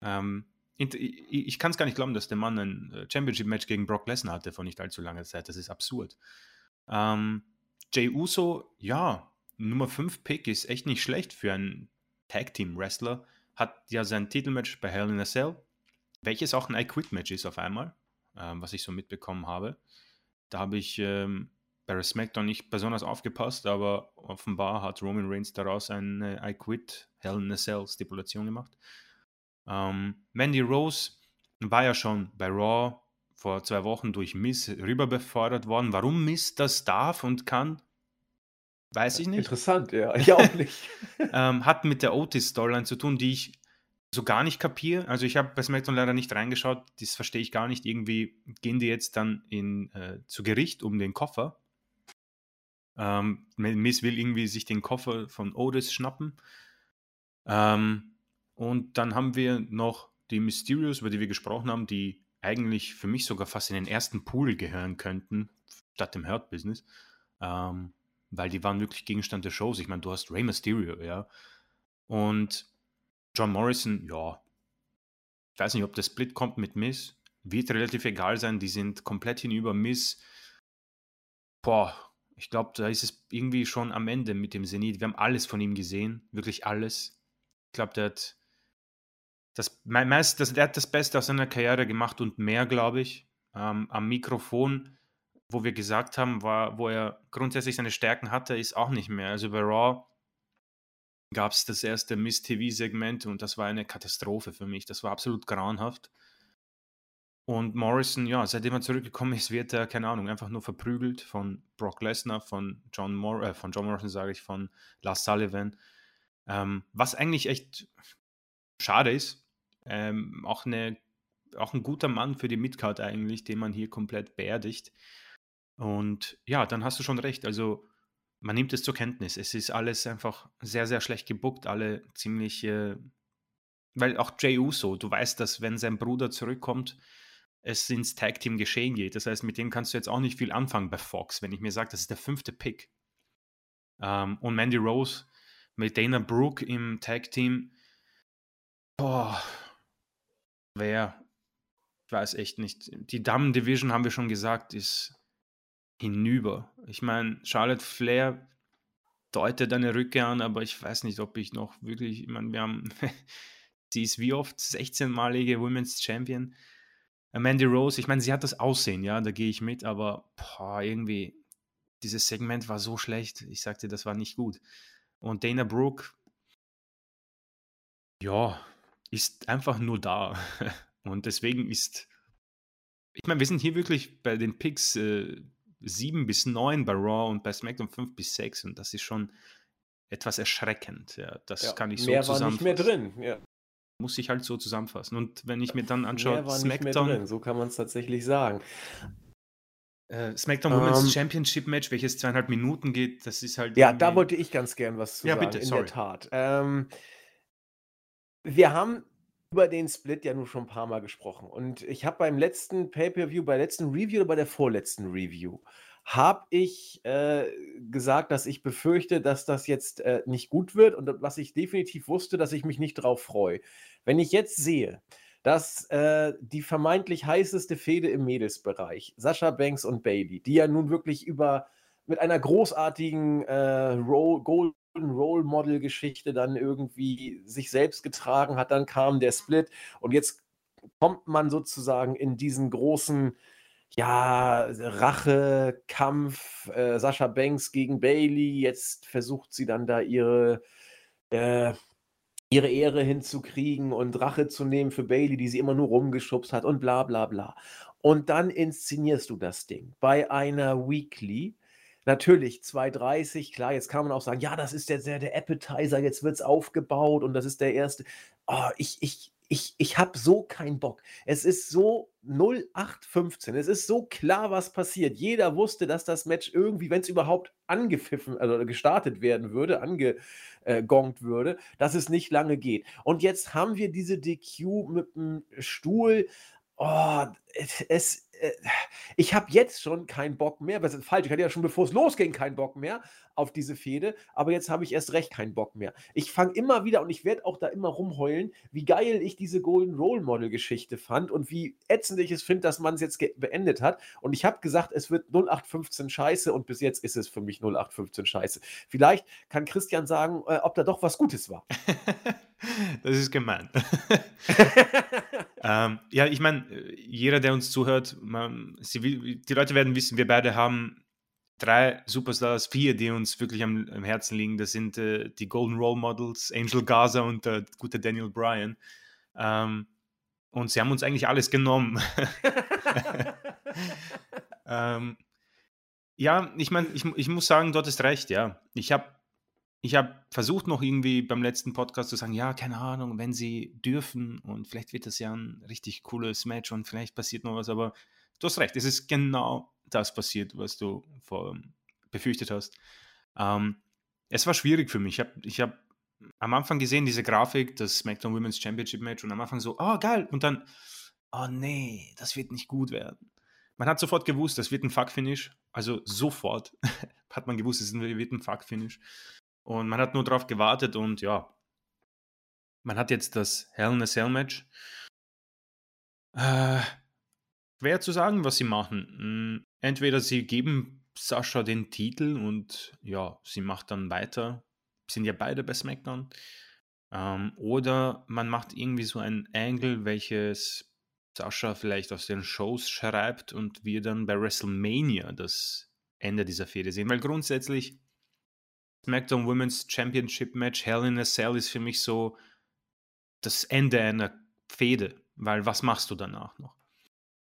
Ähm, ich, ich kann es gar nicht glauben, dass der Mann ein äh, Championship-Match gegen Brock Lesnar hatte vor nicht allzu langer Zeit. Das ist absurd. Ähm, Jay Uso, ja, Nummer 5 Pick ist echt nicht schlecht für einen Tag-Team-Wrestler hat ja sein Titelmatch bei Hell in a Cell, welches auch ein I Quit Match ist auf einmal, ähm, was ich so mitbekommen habe. Da habe ich ähm, bei SmackDown nicht besonders aufgepasst, aber offenbar hat Roman Reigns daraus eine I Quit Hell in a Cell Stipulation gemacht. Ähm, Mandy Rose war ja schon bei Raw vor zwei Wochen durch Miss rüber befördert worden. Warum Miss das darf und kann, Weiß ich nicht. Interessant, ja. Ich auch nicht. ähm, hat mit der Otis-Storyline zu tun, die ich so gar nicht kapiere. Also ich habe bei SmackDown leider nicht reingeschaut, das verstehe ich gar nicht. Irgendwie gehen die jetzt dann in, äh, zu Gericht um den Koffer. Ähm, Miss will irgendwie sich den Koffer von Otis schnappen. Ähm, und dann haben wir noch die Mysterios, über die wir gesprochen haben, die eigentlich für mich sogar fast in den ersten Pool gehören könnten, statt dem Hurt Business. Ähm, weil die waren wirklich Gegenstand der Shows. Ich meine, du hast Rey Mysterio, ja. Und John Morrison, ja, ich weiß nicht, ob der Split kommt mit Miss, wird relativ egal sein, die sind komplett hinüber. Miss, boah, ich glaube, da ist es irgendwie schon am Ende mit dem Zenit. Wir haben alles von ihm gesehen, wirklich alles. Ich glaube, der hat das, meist, das, der hat das Beste aus seiner Karriere gemacht und mehr, glaube ich. Ähm, am Mikrofon, wo wir gesagt haben, war, wo er grundsätzlich seine Stärken hatte, ist auch nicht mehr. Also bei Raw gab es das erste Miss TV-Segment und das war eine Katastrophe für mich. Das war absolut grauenhaft. Und Morrison, ja, seitdem er zurückgekommen ist, wird er, keine Ahnung, einfach nur verprügelt von Brock Lesnar, von John, Mor äh, von John Morrison, sage ich, von Lars Sullivan. Ähm, was eigentlich echt schade ist. Ähm, auch, eine, auch ein guter Mann für die Midcard eigentlich, den man hier komplett beerdigt. Und ja, dann hast du schon recht. Also man nimmt es zur Kenntnis. Es ist alles einfach sehr, sehr schlecht gebuckt. Alle ziemlich, äh, weil auch Jay Uso, du weißt, dass wenn sein Bruder zurückkommt, es ins Tag Team geschehen geht. Das heißt, mit dem kannst du jetzt auch nicht viel anfangen bei Fox, wenn ich mir sage, das ist der fünfte Pick. Ähm, und Mandy Rose mit Dana Brooke im Tag Team. Boah, wer? Ich weiß echt nicht. Die Damen Division haben wir schon gesagt, ist hinüber. Ich meine, Charlotte Flair deutet eine Rückkehr an, aber ich weiß nicht, ob ich noch wirklich, ich meine, wir haben, sie ist wie oft 16-malige Women's Champion. Mandy Rose, ich meine, sie hat das Aussehen, ja, da gehe ich mit, aber boah, irgendwie, dieses Segment war so schlecht. Ich sagte, das war nicht gut. Und Dana Brooke, ja, ist einfach nur da. Und deswegen ist, ich meine, wir sind hier wirklich bei den Picks äh, 7 bis 9 bei Raw und bei SmackDown 5 bis 6 und das ist schon etwas erschreckend. Ja, das ja, kann ich so mehr zusammenfassen. Mehr war nicht mehr drin, ja. Muss ich halt so zusammenfassen. Und wenn ich mir dann anschaue, SmackDown. so kann man es tatsächlich sagen. Äh, SmackDown Women's um, ähm. Championship Match, welches zweieinhalb Minuten geht, das ist halt. Ja, da wollte ich ganz gern was zu ja, sagen. Bitte, in sorry. der Tat. Ähm, wir haben über den Split ja nun schon ein paar Mal gesprochen. Und ich habe beim letzten Pay-Per-View, bei der letzten Review oder bei der vorletzten Review, habe ich äh, gesagt, dass ich befürchte, dass das jetzt äh, nicht gut wird und was ich definitiv wusste, dass ich mich nicht drauf freue. Wenn ich jetzt sehe, dass äh, die vermeintlich heißeste Fehde im Mädelsbereich, Sascha Banks und Bailey, die ja nun wirklich über mit einer großartigen äh, Roll, Golden Role Model Geschichte dann irgendwie sich selbst getragen hat, dann kam der Split und jetzt kommt man sozusagen in diesen großen ja, Rache, Kampf, äh, Sascha Banks gegen Bailey. Jetzt versucht sie dann da ihre, äh, ihre Ehre hinzukriegen und Rache zu nehmen für Bailey, die sie immer nur rumgeschubst hat und bla bla bla. Und dann inszenierst du das Ding bei einer Weekly. Natürlich, 2,30, klar, jetzt kann man auch sagen, ja, das ist der, der, der Appetizer, jetzt wird es aufgebaut und das ist der erste. Oh, ich, ich, ich, ich habe so keinen Bock. Es ist so 0815. Es ist so klar, was passiert. Jeder wusste, dass das Match irgendwie, wenn es überhaupt angepfiffen, also gestartet werden würde, angegongt würde, dass es nicht lange geht. Und jetzt haben wir diese DQ mit dem Stuhl. Oh, es, äh, ich habe jetzt schon keinen Bock mehr, was ist falsch, ich hatte ja schon bevor es losging keinen Bock mehr auf diese Fehde, aber jetzt habe ich erst recht keinen Bock mehr. Ich fange immer wieder und ich werde auch da immer rumheulen, wie geil ich diese Golden Role Model Geschichte fand und wie ätzend ich es finde, dass man es jetzt beendet hat. Und ich habe gesagt, es wird 0815 Scheiße und bis jetzt ist es für mich 0815 Scheiße. Vielleicht kann Christian sagen, äh, ob da doch was Gutes war. das ist gemein. ähm, ja, ich meine, jeder, der uns zuhört, man, sie, die Leute werden wissen, wir beide haben drei Superstars, vier, die uns wirklich am, am Herzen liegen. Das sind äh, die Golden Role Models, Angel Gaza und der gute Daniel Bryan. Ähm, und sie haben uns eigentlich alles genommen. ähm, ja, ich meine, ich, ich muss sagen, dort ist recht, ja. Ich habe ich habe versucht noch irgendwie beim letzten Podcast zu sagen, ja, keine Ahnung, wenn sie dürfen und vielleicht wird das ja ein richtig cooles Match und vielleicht passiert noch was, aber du hast recht, es ist genau das passiert, was du vor, befürchtet hast. Ähm, es war schwierig für mich. Ich habe ich hab am Anfang gesehen, diese Grafik, das SmackDown Women's Championship Match und am Anfang so, oh geil, und dann, oh nee, das wird nicht gut werden. Man hat sofort gewusst, das wird ein Fuck-Finish. Also sofort hat man gewusst, es wird ein Fuck-Finish. Und man hat nur darauf gewartet und ja, man hat jetzt das Hell in a Cell Match. Äh, schwer zu sagen, was sie machen. Hm, entweder sie geben Sascha den Titel und ja, sie macht dann weiter. Sind ja beide bei SmackDown. Ähm, oder man macht irgendwie so ein Angle, welches Sascha vielleicht aus den Shows schreibt und wir dann bei WrestleMania das Ende dieser Fehde sehen. Weil grundsätzlich SmackDown Women's Championship Match Hell in a Cell ist für mich so das Ende einer Fehde, weil was machst du danach noch?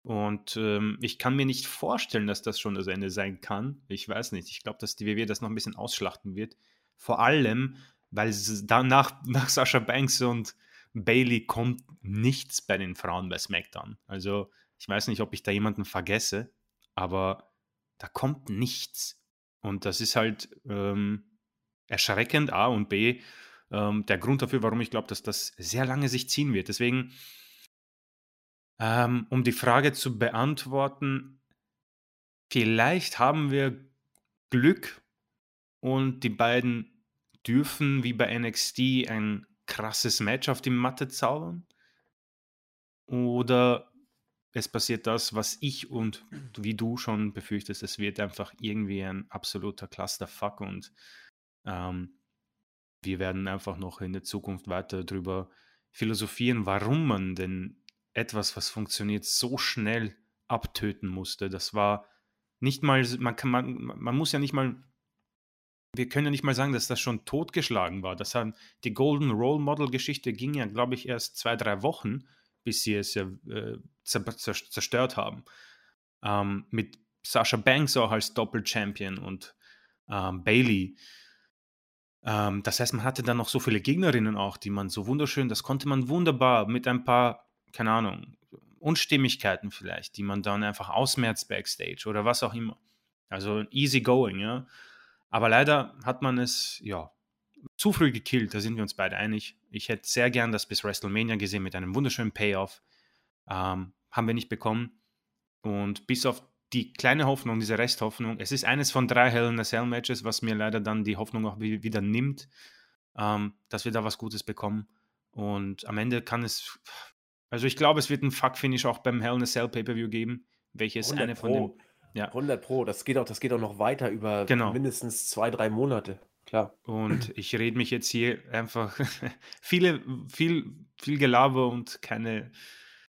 Und ähm, ich kann mir nicht vorstellen, dass das schon das Ende sein kann. Ich weiß nicht. Ich glaube, dass die WWE das noch ein bisschen ausschlachten wird. Vor allem, weil danach nach Sasha Banks und Bailey kommt nichts bei den Frauen bei SmackDown. Also ich weiß nicht, ob ich da jemanden vergesse, aber da kommt nichts. Und das ist halt ähm, erschreckend, A und B, ähm, der Grund dafür, warum ich glaube, dass das sehr lange sich ziehen wird. Deswegen, ähm, um die Frage zu beantworten, vielleicht haben wir Glück und die beiden dürfen wie bei NXT ein krasses Match auf die Matte zaubern. Oder es passiert das, was ich und wie du schon befürchtest, es wird einfach irgendwie ein absoluter Clusterfuck und ähm, wir werden einfach noch in der Zukunft weiter darüber philosophieren, warum man denn etwas, was funktioniert, so schnell abtöten musste. Das war nicht mal, man, kann, man, man muss ja nicht mal, wir können ja nicht mal sagen, dass das schon totgeschlagen war. Das haben, die Golden Role Model Geschichte ging ja, glaube ich, erst zwei, drei Wochen, bis sie es ja äh, zerstört haben. Ähm, mit Sasha Banks auch als Doppel-Champion und ähm, Bailey ähm, das heißt, man hatte dann noch so viele Gegnerinnen auch, die man so wunderschön, das konnte man wunderbar mit ein paar, keine Ahnung, Unstimmigkeiten vielleicht, die man dann einfach ausmerzt backstage oder was auch immer. Also easy going, ja. Aber leider hat man es, ja, zu früh gekillt, da sind wir uns beide einig. Ich hätte sehr gern das bis WrestleMania gesehen mit einem wunderschönen Payoff. Ähm, haben wir nicht bekommen. Und bis auf die kleine Hoffnung, diese Resthoffnung. Es ist eines von drei Hell in a Cell Matches, was mir leider dann die Hoffnung auch wieder nimmt, ähm, dass wir da was Gutes bekommen. Und am Ende kann es, also ich glaube, es wird ein Fuck-Finish auch beim Hell in a Cell Pay-Per-View geben, welches eine von den. Ja. 100 Pro, das geht auch, das geht auch noch weiter über genau. mindestens zwei, drei Monate. Klar. Und ich rede mich jetzt hier einfach viele, viel, viel Gelaber und keine.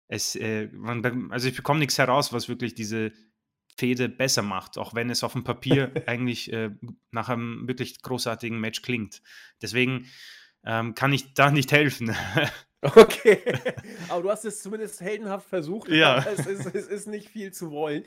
Es, äh, man, also ich bekomme nichts heraus, was wirklich diese Fehde besser macht, auch wenn es auf dem Papier eigentlich äh, nach einem wirklich großartigen Match klingt. Deswegen ähm, kann ich da nicht helfen. Okay, aber du hast es zumindest heldenhaft versucht. Ja. Es ist, es ist nicht viel zu wollen.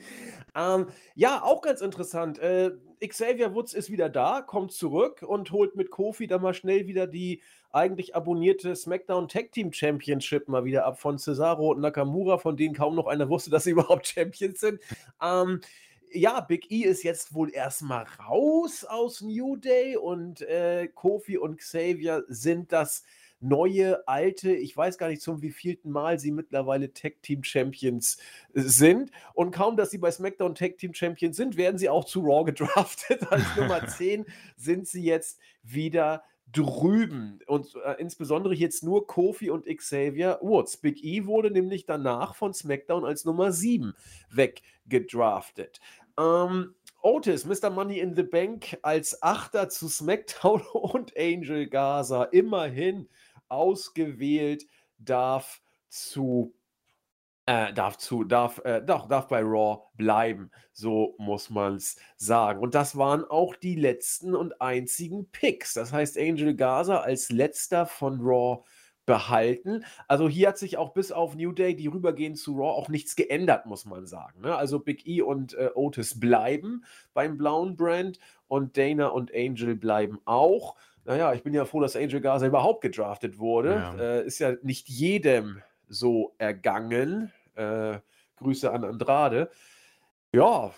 Ähm, ja, auch ganz interessant. Äh, Xavier Woods ist wieder da, kommt zurück und holt mit Kofi dann mal schnell wieder die eigentlich abonnierte SmackDown Tag Team Championship mal wieder ab von Cesaro und Nakamura, von denen kaum noch einer wusste, dass sie überhaupt Champions sind. Ähm, ja, Big E ist jetzt wohl erstmal raus aus New Day und äh, Kofi und Xavier sind das neue, alte, ich weiß gar nicht zum wievielten Mal sie mittlerweile Tag Team Champions sind. Und kaum, dass sie bei SmackDown Tag Team Champions sind, werden sie auch zu Raw gedraftet. Als Nummer 10 sind sie jetzt wieder drüben. Und äh, insbesondere jetzt nur Kofi und Xavier Woods. Big E wurde nämlich danach von SmackDown als Nummer 7 weggedraftet. Ähm, Otis, Mr. Money in the Bank als Achter zu SmackDown und Angel Gaza immerhin ausgewählt darf zu äh, darf zu, darf, äh, doch, darf bei Raw bleiben. So muss man es sagen. Und das waren auch die letzten und einzigen Picks. Das heißt, Angel Gaza als letzter von Raw behalten. Also hier hat sich auch bis auf New Day, die rübergehen zu Raw, auch nichts geändert, muss man sagen. Ne? Also Big E und äh, Otis bleiben beim blauen Brand und Dana und Angel bleiben auch. Naja, ich bin ja froh, dass Angel Gaza überhaupt gedraftet wurde. Ja. Äh, ist ja nicht jedem so ergangen. Äh, Grüße an Andrade. Ja,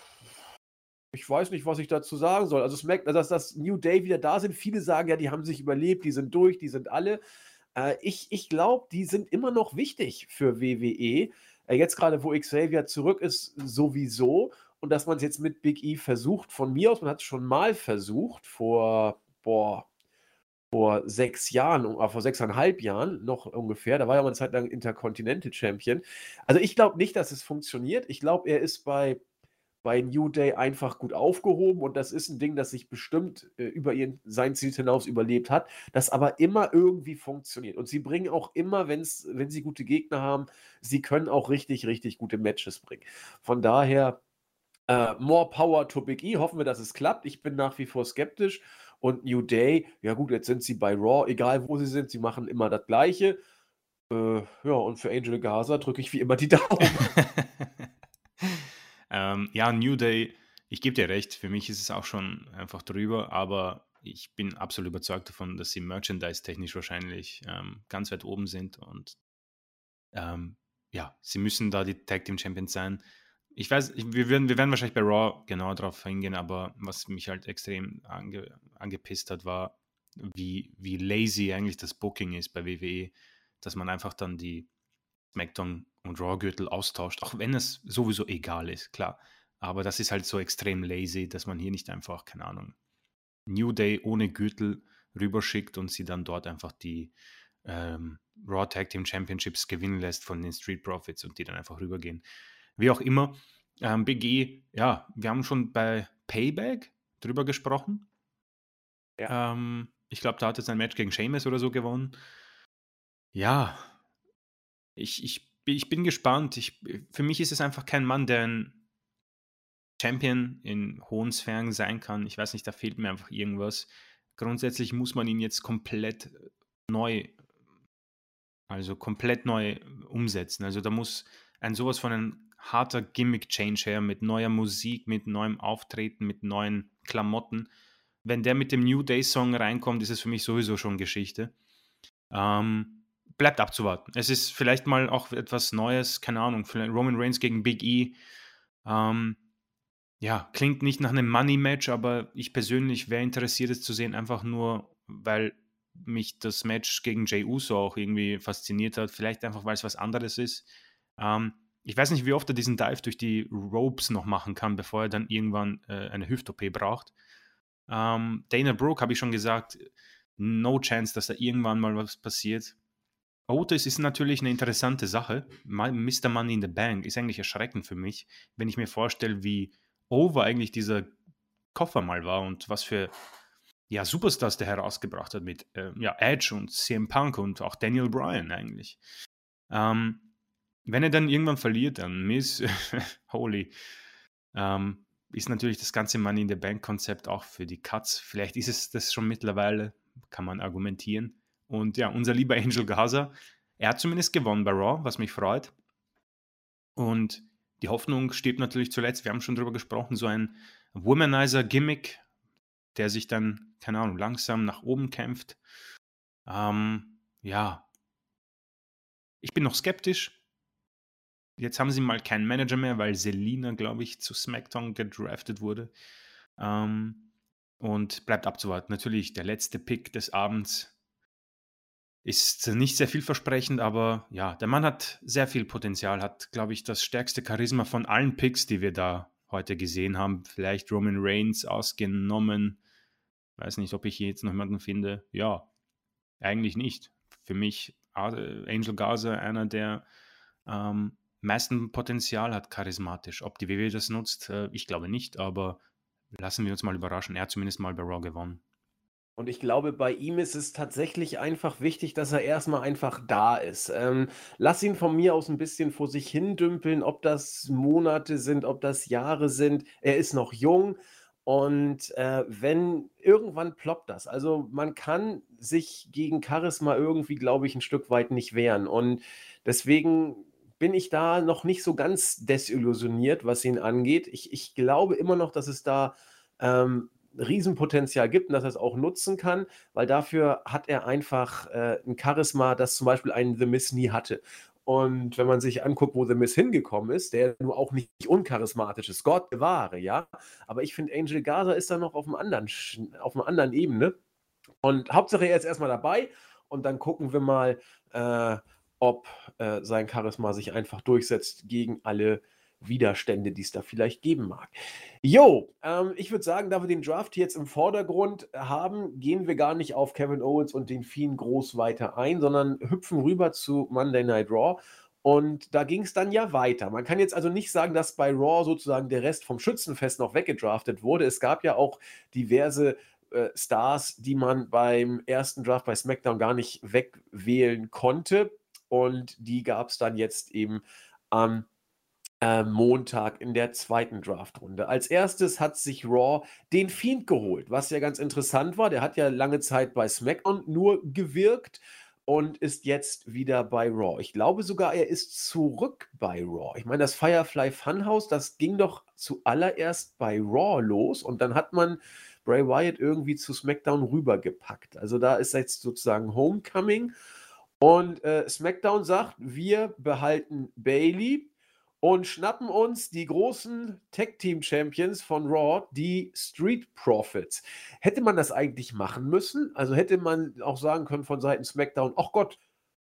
ich weiß nicht, was ich dazu sagen soll. Also, es merkt, dass das New Day wieder da sind. Viele sagen ja, die haben sich überlebt, die sind durch, die sind alle. Äh, ich ich glaube, die sind immer noch wichtig für WWE. Äh, jetzt gerade, wo Xavier zurück ist, sowieso. Und dass man es jetzt mit Big E versucht, von mir aus, man hat es schon mal versucht, vor, boah, vor sechs Jahren, äh, vor sechseinhalb Jahren noch ungefähr. Da war er mal eine Zeit lang Intercontinental Champion. Also ich glaube nicht, dass es funktioniert. Ich glaube, er ist bei, bei New Day einfach gut aufgehoben und das ist ein Ding, das sich bestimmt äh, über ihren, sein Ziel hinaus überlebt hat, das aber immer irgendwie funktioniert. Und sie bringen auch immer, wenn's, wenn sie gute Gegner haben, sie können auch richtig, richtig gute Matches bringen. Von daher, äh, more power to Big E. Hoffen wir, dass es klappt. Ich bin nach wie vor skeptisch. Und New Day, ja gut, jetzt sind sie bei Raw, egal wo sie sind, sie machen immer das Gleiche. Äh, ja, und für Angel Gaza drücke ich wie immer die Daumen. ähm, ja, New Day, ich gebe dir recht, für mich ist es auch schon einfach drüber, aber ich bin absolut überzeugt davon, dass sie merchandise-technisch wahrscheinlich ähm, ganz weit oben sind und ähm, ja, sie müssen da die Tag Team Champions sein ich weiß, wir, werden, wir werden wahrscheinlich bei Raw genau darauf eingehen, aber was mich halt extrem ange, angepisst hat, war, wie, wie lazy eigentlich das Booking ist bei WWE, dass man einfach dann die SmackDown und Raw-Gürtel austauscht, auch wenn es sowieso egal ist, klar. Aber das ist halt so extrem lazy, dass man hier nicht einfach, keine Ahnung, New Day ohne Gürtel rüberschickt und sie dann dort einfach die ähm, Raw Tag Team Championships gewinnen lässt von den Street Profits und die dann einfach rübergehen. Wie auch immer, ähm, BG, ja, wir haben schon bei Payback drüber gesprochen. Ja. Ähm, ich glaube, da hat jetzt ein Match gegen Seamus oder so gewonnen. Ja, ich, ich, ich bin gespannt. Ich, für mich ist es einfach kein Mann, der ein Champion in hohen Sphären sein kann. Ich weiß nicht, da fehlt mir einfach irgendwas. Grundsätzlich muss man ihn jetzt komplett neu, also komplett neu umsetzen. Also da muss ein sowas von einem harter Gimmick-Change her, mit neuer Musik, mit neuem Auftreten, mit neuen Klamotten. Wenn der mit dem New Day-Song reinkommt, ist es für mich sowieso schon Geschichte. Ähm, bleibt abzuwarten. Es ist vielleicht mal auch etwas Neues, keine Ahnung, Roman Reigns gegen Big E. Ähm, ja, klingt nicht nach einem Money-Match, aber ich persönlich wäre interessiert, es zu sehen, einfach nur, weil mich das Match gegen Jay Uso auch irgendwie fasziniert hat. Vielleicht einfach, weil es was anderes ist. Ähm, ich weiß nicht, wie oft er diesen Dive durch die Ropes noch machen kann, bevor er dann irgendwann äh, eine Hüft-OP braucht. Ähm, Dana Brooke habe ich schon gesagt, no chance, dass da irgendwann mal was passiert. Otis ist natürlich eine interessante Sache. Mr. Money in the Bank ist eigentlich erschreckend für mich, wenn ich mir vorstelle, wie over eigentlich dieser Koffer mal war und was für ja, Superstars der herausgebracht hat mit äh, ja, Edge und CM Punk und auch Daniel Bryan eigentlich. Ähm, wenn er dann irgendwann verliert, dann Miss, holy, ähm, ist natürlich das ganze Money in the Bank Konzept auch für die Cuts. Vielleicht ist es das schon mittlerweile, kann man argumentieren. Und ja, unser lieber Angel Gaza, er hat zumindest gewonnen bei Raw, was mich freut. Und die Hoffnung stirbt natürlich zuletzt, wir haben schon drüber gesprochen, so ein Womanizer-Gimmick, der sich dann, keine Ahnung, langsam nach oben kämpft. Ähm, ja, ich bin noch skeptisch, Jetzt haben sie mal keinen Manager mehr, weil Selina, glaube ich, zu SmackDown gedraftet wurde. Ähm, und bleibt abzuwarten. Natürlich, der letzte Pick des Abends ist nicht sehr vielversprechend, aber ja, der Mann hat sehr viel Potenzial, hat, glaube ich, das stärkste Charisma von allen Picks, die wir da heute gesehen haben. Vielleicht Roman Reigns ausgenommen. Weiß nicht, ob ich jetzt noch jemanden finde. Ja, eigentlich nicht. Für mich Angel Gaza einer der ähm, meisten Potenzial hat charismatisch. Ob die WWE das nutzt, äh, ich glaube nicht, aber lassen wir uns mal überraschen. Er hat zumindest mal bei Raw gewonnen. Und ich glaube, bei ihm ist es tatsächlich einfach wichtig, dass er erstmal einfach da ist. Ähm, lass ihn von mir aus ein bisschen vor sich hin dümpeln, ob das Monate sind, ob das Jahre sind. Er ist noch jung. Und äh, wenn irgendwann ploppt das, also man kann sich gegen Charisma irgendwie, glaube ich, ein Stück weit nicht wehren. Und deswegen bin ich da noch nicht so ganz desillusioniert, was ihn angeht. Ich, ich glaube immer noch, dass es da ähm, Riesenpotenzial gibt und dass er es auch nutzen kann, weil dafür hat er einfach äh, ein Charisma, das zum Beispiel ein The Miss nie hatte. Und wenn man sich anguckt, wo The Miss hingekommen ist, der nur auch nicht uncharismatisch ist, Gott bewahre, ja. Aber ich finde, Angel Gaza ist da noch auf einem anderen, auf einer anderen Ebene. Und Hauptsache, er ist erstmal dabei und dann gucken wir mal, äh, ob äh, sein Charisma sich einfach durchsetzt gegen alle Widerstände, die es da vielleicht geben mag. Jo, ähm, ich würde sagen, da wir den Draft jetzt im Vordergrund haben, gehen wir gar nicht auf Kevin Owens und den Fiend groß weiter ein, sondern hüpfen rüber zu Monday Night Raw. Und da ging es dann ja weiter. Man kann jetzt also nicht sagen, dass bei Raw sozusagen der Rest vom Schützenfest noch weggedraftet wurde. Es gab ja auch diverse äh, Stars, die man beim ersten Draft bei SmackDown gar nicht wegwählen konnte. Und die gab es dann jetzt eben am äh, Montag in der zweiten Draftrunde. Als erstes hat sich Raw den Fiend geholt, was ja ganz interessant war. Der hat ja lange Zeit bei SmackDown nur gewirkt und ist jetzt wieder bei Raw. Ich glaube sogar, er ist zurück bei Raw. Ich meine, das Firefly Funhouse, das ging doch zuallererst bei Raw los und dann hat man Bray Wyatt irgendwie zu SmackDown rübergepackt. Also da ist jetzt sozusagen Homecoming und äh, SmackDown sagt, wir behalten Bailey und schnappen uns die großen Tag Team Champions von Raw, die Street Profits. Hätte man das eigentlich machen müssen? Also hätte man auch sagen können von Seiten SmackDown, ach Gott,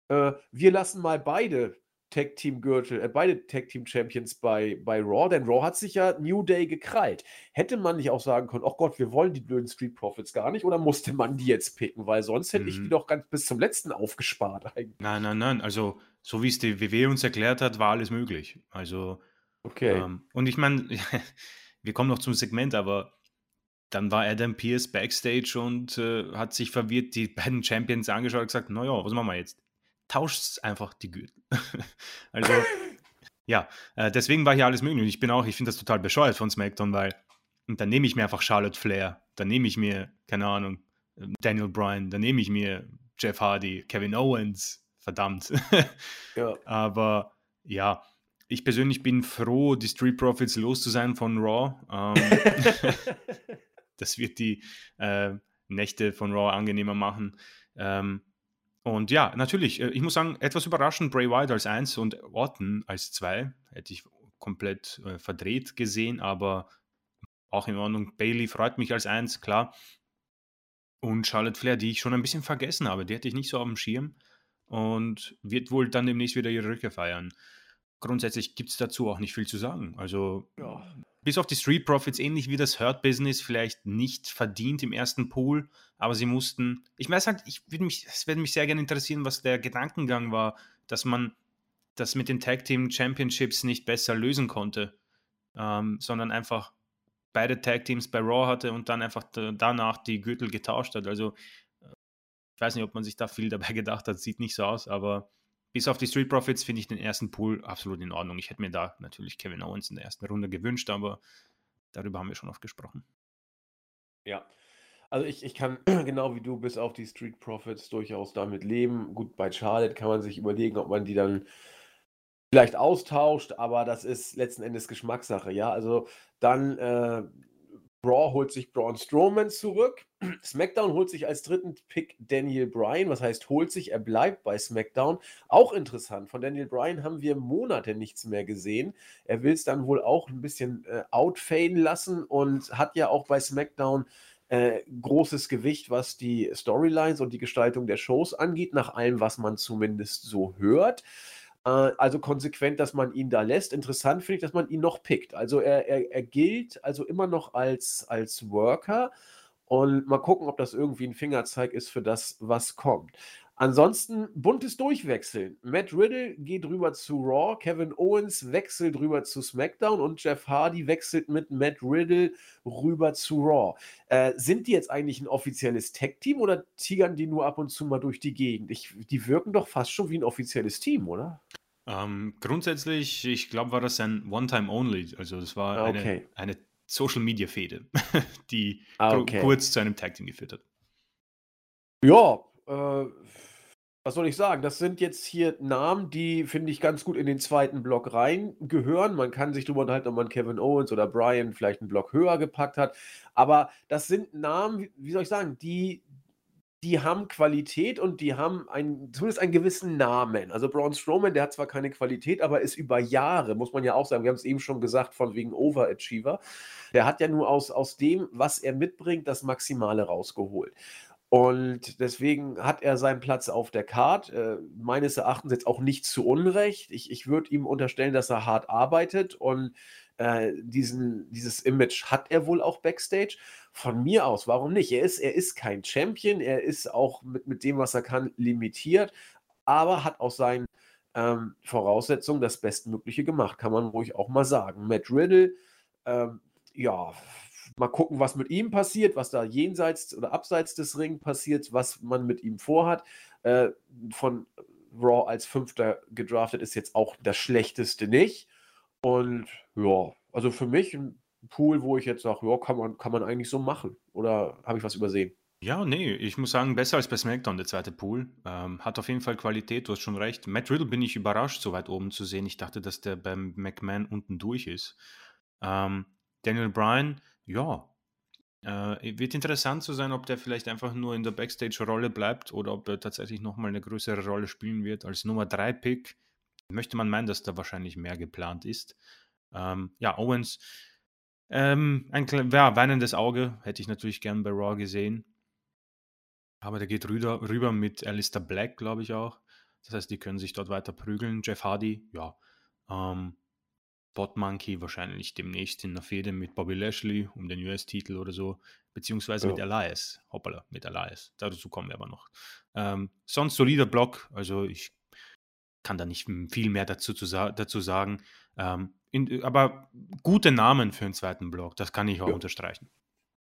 äh, wir lassen mal beide Tag Team Gürtel, äh, beide Tag Team Champions bei, bei Raw, denn Raw hat sich ja New Day gekrallt. Hätte man nicht auch sagen können, ach Gott, wir wollen die blöden Street Profits gar nicht, oder musste man die jetzt picken? Weil sonst hätte mhm. ich die doch ganz bis zum letzten aufgespart eigentlich. Nein, nein, nein. Also, so wie es die WW uns erklärt hat, war alles möglich. Also, okay. Ähm, und ich meine, wir kommen noch zum Segment, aber dann war Adam Pierce backstage und äh, hat sich verwirrt die beiden Champions angeschaut und gesagt, naja, was machen wir jetzt? Tauscht einfach die Gürtel. also, ja, äh, deswegen war hier alles möglich. Und ich bin auch, ich finde das total bescheuert von SmackDown, weil und dann nehme ich mir einfach Charlotte Flair, dann nehme ich mir, keine Ahnung, ähm, Daniel Bryan, dann nehme ich mir Jeff Hardy, Kevin Owens, verdammt. ja. Aber ja, ich persönlich bin froh, die Street Profits los zu sein von Raw. Ähm, das wird die äh, Nächte von Raw angenehmer machen. Ähm, und ja, natürlich, äh, ich muss sagen, etwas überraschend, Bray Wyatt als 1 und Orton als 2. Hätte ich komplett äh, verdreht gesehen, aber auch in Ordnung. Bailey freut mich als 1, klar. Und Charlotte Flair, die ich schon ein bisschen vergessen habe, die hätte ich nicht so auf dem Schirm und wird wohl dann demnächst wieder ihre Rückkehr feiern. Grundsätzlich gibt es dazu auch nicht viel zu sagen. Also ja bis auf die Street Profits, ähnlich wie das Hurt Business, vielleicht nicht verdient im ersten Pool, aber sie mussten. Ich weiß halt, ich würde mich, es würde mich sehr gerne interessieren, was der Gedankengang war, dass man das mit den Tag Team Championships nicht besser lösen konnte, ähm, sondern einfach beide Tag Teams bei Raw hatte und dann einfach danach die Gürtel getauscht hat. Also äh, ich weiß nicht, ob man sich da viel dabei gedacht hat, sieht nicht so aus, aber bis auf die Street Profits finde ich den ersten Pool absolut in Ordnung. Ich hätte mir da natürlich Kevin Owens in der ersten Runde gewünscht, aber darüber haben wir schon oft gesprochen. Ja. Also ich, ich kann genau wie du bis auf die Street Profits durchaus damit leben. Gut, bei Charlotte kann man sich überlegen, ob man die dann vielleicht austauscht, aber das ist letzten Endes Geschmackssache, ja. Also dann äh, Raw holt sich Braun Strowman zurück. SmackDown holt sich als dritten Pick Daniel Bryan. Was heißt, holt sich, er bleibt bei SmackDown. Auch interessant. Von Daniel Bryan haben wir Monate nichts mehr gesehen. Er will es dann wohl auch ein bisschen äh, outfaden lassen und hat ja auch bei SmackDown äh, großes Gewicht, was die Storylines und die Gestaltung der Shows angeht, nach allem, was man zumindest so hört. Äh, also konsequent, dass man ihn da lässt. Interessant finde ich, dass man ihn noch pickt. Also er, er, er gilt also immer noch als, als Worker. Und mal gucken, ob das irgendwie ein Fingerzeig ist für das, was kommt. Ansonsten buntes Durchwechseln. Matt Riddle geht rüber zu Raw, Kevin Owens wechselt rüber zu SmackDown und Jeff Hardy wechselt mit Matt Riddle rüber zu Raw. Äh, sind die jetzt eigentlich ein offizielles Tech-Team oder tigern die nur ab und zu mal durch die Gegend? Ich, die wirken doch fast schon wie ein offizielles Team, oder? Ähm, grundsätzlich, ich glaube, war das ein One-Time-Only. Also das war ah, okay. eine, eine Social-Media-Fehde, die ah, okay. kurz zu einem Tag-Team geführt hat. Ja, äh, was soll ich sagen? Das sind jetzt hier Namen, die, finde ich, ganz gut in den zweiten Block reingehören. Man kann sich darüber unterhalten, ob man Kevin Owens oder Brian vielleicht einen Block höher gepackt hat. Aber das sind Namen, wie soll ich sagen, die, die haben Qualität und die haben einen, zumindest einen gewissen Namen. Also Braun Strowman, der hat zwar keine Qualität, aber ist über Jahre, muss man ja auch sagen, wir haben es eben schon gesagt, von wegen Overachiever. Der hat ja nur aus, aus dem, was er mitbringt, das Maximale rausgeholt. Und deswegen hat er seinen Platz auf der Card. Äh, meines Erachtens jetzt auch nicht zu Unrecht. Ich, ich würde ihm unterstellen, dass er hart arbeitet und äh, diesen, dieses Image hat er wohl auch backstage. Von mir aus, warum nicht? Er ist, er ist kein Champion, er ist auch mit, mit dem, was er kann, limitiert, aber hat aus seinen ähm, Voraussetzungen das Bestmögliche gemacht, kann man ruhig auch mal sagen. Matt Riddle, ähm, ja, mal gucken, was mit ihm passiert, was da jenseits oder abseits des Ring passiert, was man mit ihm vorhat. Äh, von Raw als Fünfter gedraftet ist jetzt auch das Schlechteste nicht. Und ja, also für mich ein Pool, wo ich jetzt sage, ja, kann man, kann man eigentlich so machen. Oder habe ich was übersehen? Ja, nee, ich muss sagen, besser als bei SmackDown, der zweite Pool. Ähm, hat auf jeden Fall Qualität, du hast schon recht. Matt Riddle bin ich überrascht, so weit oben zu sehen. Ich dachte, dass der beim McMahon unten durch ist. Ähm, Daniel Bryan, ja, äh, wird interessant zu sein, ob der vielleicht einfach nur in der Backstage-Rolle bleibt oder ob er tatsächlich nochmal eine größere Rolle spielen wird. Als Nummer 3-Pick möchte man meinen, dass da wahrscheinlich mehr geplant ist. Ähm, ja, Owens, ähm, ein ja, weinendes Auge hätte ich natürlich gern bei Raw gesehen. Aber der geht rüber, rüber mit Alistair Black, glaube ich auch. Das heißt, die können sich dort weiter prügeln. Jeff Hardy, ja. Ähm, Bot Monkey wahrscheinlich demnächst in der Fehde mit Bobby Lashley um den US-Titel oder so, beziehungsweise ja. mit Elias. Hoppala, mit Elias. Dazu kommen wir aber noch. Ähm, sonst solider Block, also ich kann da nicht viel mehr dazu, zu, dazu sagen. Ähm, in, aber gute Namen für einen zweiten Block, das kann ich auch ja. unterstreichen.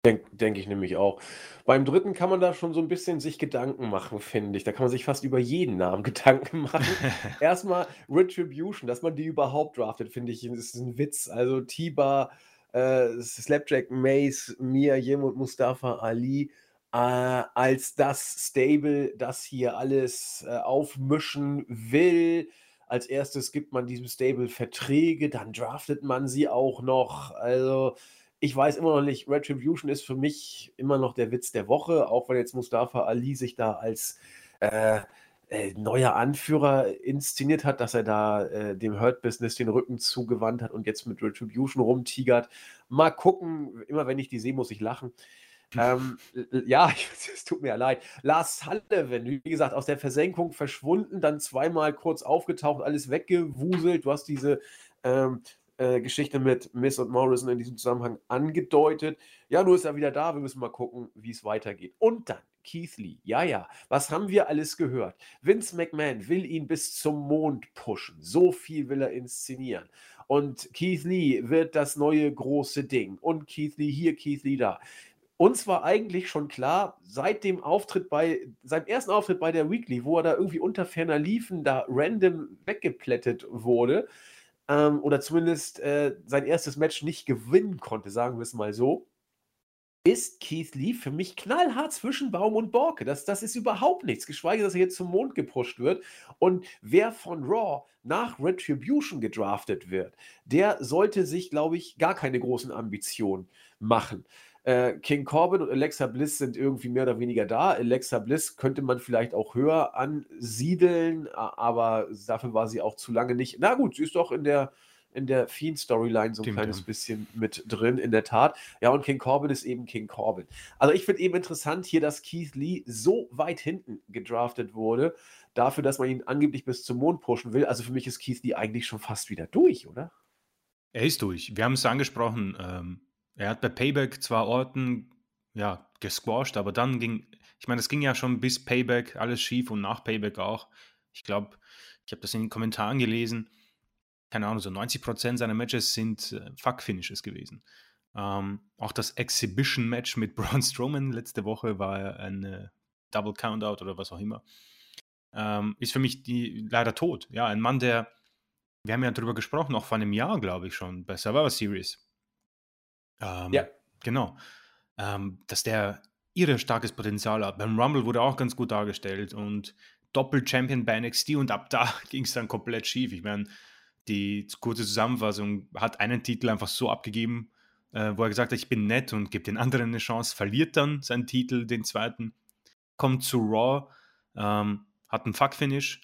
Denke denk ich nämlich auch. Beim dritten kann man da schon so ein bisschen sich Gedanken machen, finde ich. Da kann man sich fast über jeden Namen Gedanken machen. Erstmal Retribution, dass man die überhaupt draftet, finde ich, ist ein Witz. Also Tiba, äh, Slapjack, Mace, Mia Yim und Mustafa Ali als das Stable, das hier alles äh, aufmischen will. Als erstes gibt man diesem Stable Verträge, dann draftet man sie auch noch. Also ich weiß immer noch nicht, Retribution ist für mich immer noch der Witz der Woche, auch wenn jetzt Mustafa Ali sich da als äh, äh, neuer Anführer inszeniert hat, dass er da äh, dem Hurt-Business den Rücken zugewandt hat und jetzt mit Retribution rumtigert. Mal gucken, immer wenn ich die sehe, muss ich lachen. Ähm, ja, es tut mir leid. Lars Sullivan, wie gesagt, aus der Versenkung verschwunden, dann zweimal kurz aufgetaucht, alles weggewuselt. Du hast diese ähm, äh, Geschichte mit Miss und Morrison in diesem Zusammenhang angedeutet. Ja, nur ist er wieder da. Wir müssen mal gucken, wie es weitergeht. Und dann Keith Lee. Ja, ja. Was haben wir alles gehört? Vince McMahon will ihn bis zum Mond pushen. So viel will er inszenieren. Und Keith Lee wird das neue große Ding. Und Keith Lee hier, Keith Lee da. Uns war eigentlich schon klar, seit dem Auftritt bei, seinem ersten Auftritt bei der Weekly, wo er da irgendwie unter ferner Liefen da random weggeplättet wurde, ähm, oder zumindest äh, sein erstes Match nicht gewinnen konnte, sagen wir es mal so, ist Keith Lee für mich knallhart zwischen Baum und Borke. Das, das ist überhaupt nichts, geschweige, dass er jetzt zum Mond gepusht wird. Und wer von Raw nach Retribution gedraftet wird, der sollte sich, glaube ich, gar keine großen Ambitionen machen. Äh, King Corbin und Alexa Bliss sind irgendwie mehr oder weniger da. Alexa Bliss könnte man vielleicht auch höher ansiedeln, aber dafür war sie auch zu lange nicht. Na gut, sie ist doch in der in der Fiend-Storyline so ein Stimmt, kleines ja. bisschen mit drin, in der Tat. Ja, und King Corbin ist eben King Corbin. Also ich finde eben interessant hier, dass Keith Lee so weit hinten gedraftet wurde, dafür, dass man ihn angeblich bis zum Mond pushen will. Also für mich ist Keith Lee eigentlich schon fast wieder durch, oder? Er ist durch. Wir haben es angesprochen. Ähm, er hat bei Payback zwar Orten ja, gesquashed, aber dann ging, ich meine, es ging ja schon bis Payback alles schief und nach Payback auch. Ich glaube, ich habe das in den Kommentaren gelesen. Keine Ahnung, so 90% seiner Matches sind äh, Fuck-Finishes gewesen. Ähm, auch das Exhibition-Match mit Braun Strowman letzte Woche war ein äh, Double Countout oder was auch immer. Ähm, ist für mich die, leider tot. Ja, ein Mann, der, wir haben ja darüber gesprochen, auch vor einem Jahr, glaube ich schon, bei Survivor Series ähm, ja. Genau. Ähm, dass der ihre starkes Potenzial hat. Beim Rumble wurde auch ganz gut dargestellt und Doppel-Champion bei NXT und ab da ging es dann komplett schief. Ich meine, die kurze Zusammenfassung hat einen Titel einfach so abgegeben, äh, wo er gesagt hat, ich bin nett und gebe den anderen eine Chance, verliert dann seinen Titel, den zweiten, kommt zu Raw, ähm, hat einen Fuck-Finish,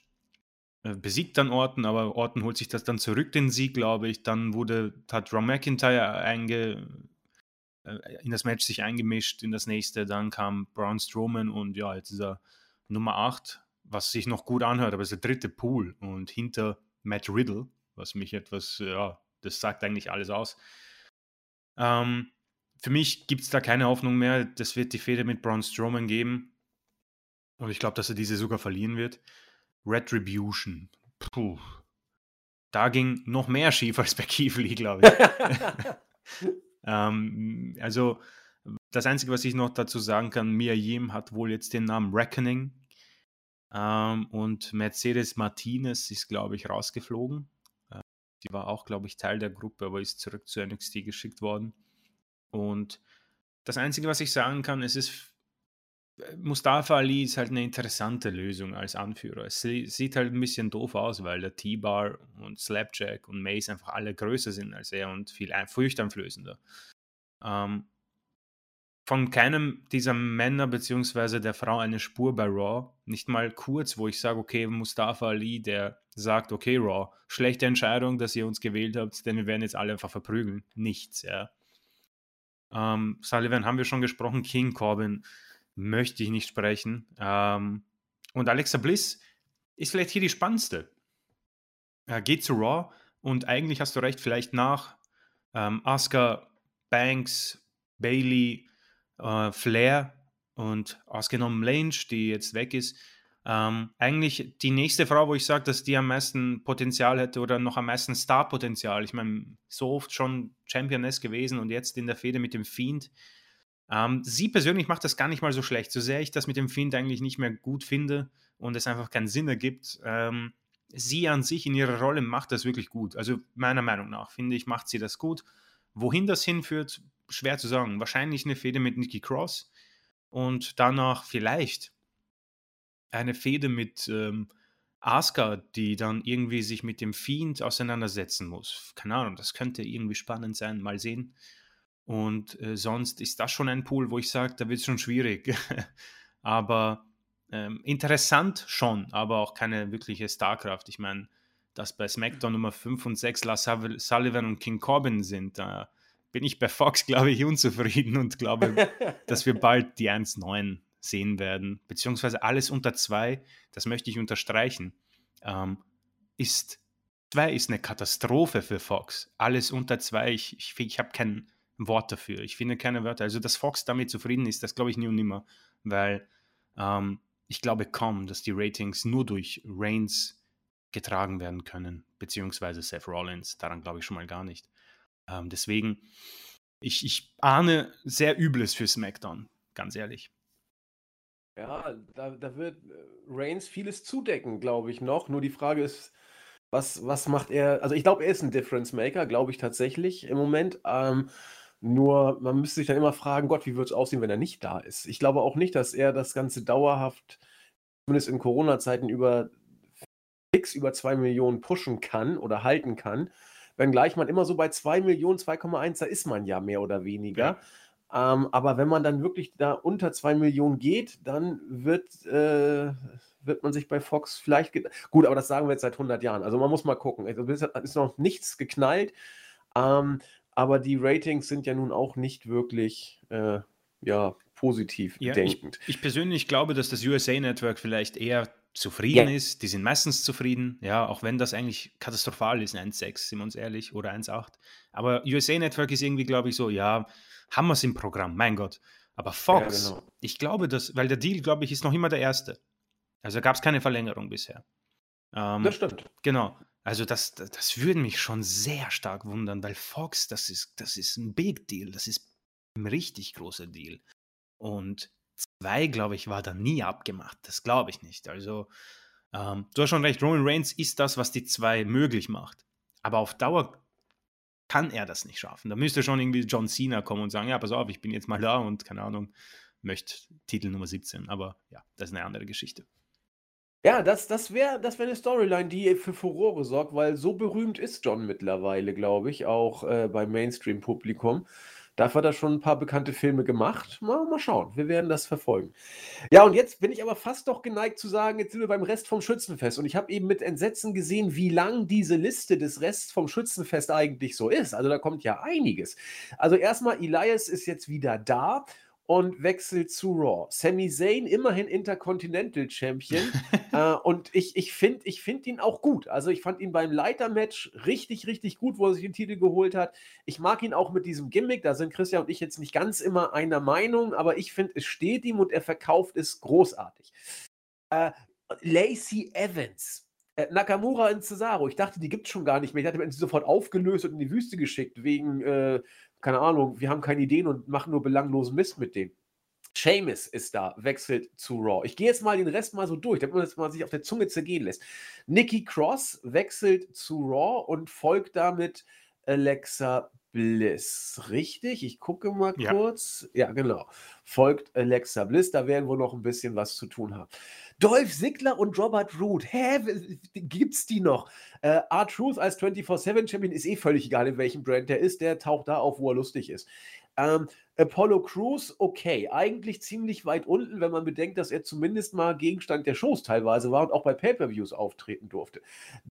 besiegt dann Orton, aber Orton holt sich das dann zurück, den Sieg, glaube ich. Dann wurde, hat Ron McIntyre einge, äh, in das Match sich eingemischt, in das nächste. Dann kam Braun Strowman und ja, jetzt ist er Nummer 8, was sich noch gut anhört, aber es ist der dritte Pool und hinter Matt Riddle, was mich etwas, ja, das sagt eigentlich alles aus. Ähm, für mich gibt es da keine Hoffnung mehr. Das wird die Fehde mit Braun Strowman geben. Und ich glaube, dass er diese sogar verlieren wird. Retribution. Puh. Da ging noch mehr schief als bei Keith glaube ich. ähm, also, das Einzige, was ich noch dazu sagen kann, Mia Yim hat wohl jetzt den Namen Reckoning. Ähm, und Mercedes Martinez ist, glaube ich, rausgeflogen. Äh, die war auch, glaube ich, Teil der Gruppe, aber ist zurück zu NXT geschickt worden. Und das Einzige, was ich sagen kann, es ist Mustafa Ali ist halt eine interessante Lösung als Anführer. Es sieht halt ein bisschen doof aus, weil der T-Bar und Slapjack und Mace einfach alle größer sind als er und viel furchteinflößender. Ähm, von keinem dieser Männer bzw. der Frau eine Spur bei Raw. Nicht mal kurz, wo ich sage, okay, Mustafa Ali, der sagt, okay, Raw, schlechte Entscheidung, dass ihr uns gewählt habt, denn wir werden jetzt alle einfach verprügeln. Nichts, ja. Ähm, Sullivan haben wir schon gesprochen, King Corbin möchte ich nicht sprechen. Ähm, und Alexa Bliss ist vielleicht hier die spannendste. Er geht zu Raw und eigentlich hast du recht, vielleicht nach ähm, Asuka, Banks, Bailey, äh, Flair und ausgenommen Lange, die jetzt weg ist, ähm, eigentlich die nächste Frau, wo ich sage, dass die am meisten Potenzial hätte oder noch am meisten Starpotenzial. Ich meine, so oft schon Championess gewesen und jetzt in der Fehde mit dem Fiend. Ähm, sie persönlich macht das gar nicht mal so schlecht. So sehr ich das mit dem Fiend eigentlich nicht mehr gut finde und es einfach keinen Sinn ergibt, ähm, sie an sich in ihrer Rolle macht das wirklich gut. Also meiner Meinung nach, finde ich, macht sie das gut. Wohin das hinführt, schwer zu sagen. Wahrscheinlich eine Fehde mit Nikki Cross und danach vielleicht eine Fehde mit ähm, Asuka, die dann irgendwie sich mit dem Fiend auseinandersetzen muss. Keine Ahnung, das könnte irgendwie spannend sein. Mal sehen. Und äh, sonst ist das schon ein Pool, wo ich sage, da wird es schon schwierig. aber ähm, interessant schon, aber auch keine wirkliche Starkraft. Ich meine, dass bei SmackDown Nummer 5 und 6 Lars Sullivan und King Corbin sind, da bin ich bei Fox, glaube ich, unzufrieden und glaube, dass wir bald die 1-9 sehen werden. Beziehungsweise alles unter 2, das möchte ich unterstreichen, ähm, ist 2 ist eine Katastrophe für Fox. Alles unter 2, ich, ich, ich habe keinen Wort dafür. Ich finde keine Wörter. Also, dass Fox damit zufrieden ist, das glaube ich nie und nimmer, weil ähm, ich glaube kaum, dass die Ratings nur durch Reigns getragen werden können, beziehungsweise Seth Rollins. Daran glaube ich schon mal gar nicht. Ähm, deswegen, ich, ich ahne sehr Übles für SmackDown, ganz ehrlich. Ja, da, da wird äh, Reigns vieles zudecken, glaube ich noch. Nur die Frage ist, was, was macht er? Also ich glaube, er ist ein Difference Maker, glaube ich tatsächlich im Moment. Ähm, nur man müsste sich dann immer fragen, Gott, wie wird es aussehen, wenn er nicht da ist? Ich glaube auch nicht, dass er das Ganze dauerhaft, zumindest in Corona-Zeiten, über fix über 2 Millionen pushen kann oder halten kann. Wenngleich man immer so bei 2 Millionen, 2,1, da ist man ja mehr oder weniger. Ja. Ähm, aber wenn man dann wirklich da unter 2 Millionen geht, dann wird, äh, wird man sich bei Fox vielleicht. Gut, aber das sagen wir jetzt seit 100 Jahren. Also man muss mal gucken. Es ist noch nichts geknallt. Ähm, aber die Ratings sind ja nun auch nicht wirklich äh, ja, positiv ja, denkend. Ich, ich, persönlich glaube, dass das USA Network vielleicht eher zufrieden ja. ist. Die sind meistens zufrieden, ja, auch wenn das eigentlich katastrophal ist, 1,6, sind wir uns ehrlich, oder 1,8. Aber USA Network ist irgendwie, glaube ich, so, ja, haben wir es im Programm, mein Gott. Aber Fox, ja, genau. ich glaube, dass, weil der Deal, glaube ich, ist noch immer der erste. Also gab es keine Verlängerung bisher. Ähm, das stimmt. Genau. Also das, das, würde mich schon sehr stark wundern, weil Fox, das ist, das ist ein Big Deal, das ist ein richtig großer Deal. Und zwei, glaube ich, war da nie abgemacht. Das glaube ich nicht. Also ähm, du hast schon recht, Roman Reigns ist das, was die zwei möglich macht. Aber auf Dauer kann er das nicht schaffen. Da müsste schon irgendwie John Cena kommen und sagen, ja, pass auf, ich bin jetzt mal da und keine Ahnung, möchte Titel Nummer 17. Aber ja, das ist eine andere Geschichte. Ja, das das wäre das wär 'ne Storyline, die für Furore sorgt, weil so berühmt ist John mittlerweile, glaube ich, auch, äh, beim Mainstream-Publikum, Dafür hat er schon ein paar bekannte Filme gemacht. Mal, mal schauen, wir werden das verfolgen. Ja, und jetzt bin ich aber fast doch geneigt zu sagen, jetzt sind wir beim Rest vom Schützenfest. Und ich habe eben mit Entsetzen gesehen, wie lang diese Liste des Rests vom Schützenfest eigentlich so ist. Also da kommt ja einiges. Also erstmal, Elias ist jetzt wieder da und wechselt zu Raw. Sami Zayn immerhin Intercontinental Champion äh, und ich, ich finde ich find ihn auch gut. Also ich fand ihn beim Leitermatch richtig, richtig gut, wo er sich den Titel geholt hat. Ich mag ihn auch mit diesem Gimmick, da sind Christian und ich jetzt nicht ganz immer einer Meinung, aber ich finde, es steht ihm und er verkauft es großartig. Äh, Lacey Evans. Äh, Nakamura in Cesaro. Ich dachte, die gibt es schon gar nicht mehr. Ich hatte sie sofort aufgelöst und in die Wüste geschickt, wegen äh, keine Ahnung, wir haben keine Ideen und machen nur belanglosen Mist mit denen. Seamus ist da, wechselt zu Raw. Ich gehe jetzt mal den Rest mal so durch, damit man das mal sich auf der Zunge zergehen lässt. Nikki Cross wechselt zu Raw und folgt damit Alexa Bliss. Richtig? Ich gucke mal Ja. kurz. Ja, genau. Folgt Alexa Bliss. Da werden wir noch ein bisschen was zu tun haben. Dolph Ziggler und Robert Root. Hä? Gibt's die noch? Äh, R-Truth als 24-7-Champion ist eh völlig egal, in welchem Brand der ist. Der taucht da auf, wo er lustig ist. Ähm, Apollo Crews, okay, eigentlich ziemlich weit unten, wenn man bedenkt, dass er zumindest mal Gegenstand der Shows teilweise war und auch bei Pay-Per-Views auftreten durfte.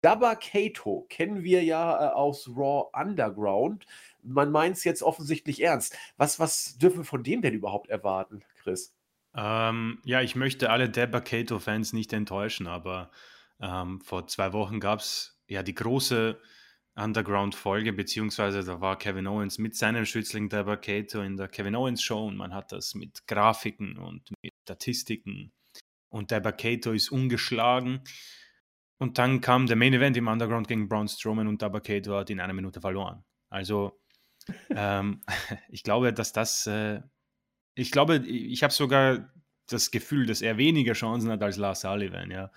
Dabba Kato kennen wir ja äh, aus Raw Underground. Man meint es jetzt offensichtlich ernst. Was, was dürfen wir von dem denn überhaupt erwarten, Chris? Ähm, ja, ich möchte alle Debba Cato-Fans nicht enttäuschen, aber ähm, vor zwei Wochen gab es ja die große Underground-Folge, beziehungsweise da war Kevin Owens mit seinem Schützling Debba Cato in der Kevin Owens Show und man hat das mit Grafiken und mit Statistiken und Debba Cato ist ungeschlagen. Und dann kam der Main Event im Underground gegen Braun Strowman und Debba Cato hat in einer Minute verloren. Also ähm, ich glaube, dass das äh, ich glaube, ich habe sogar das Gefühl, dass er weniger Chancen hat als Lars Sullivan. Ja.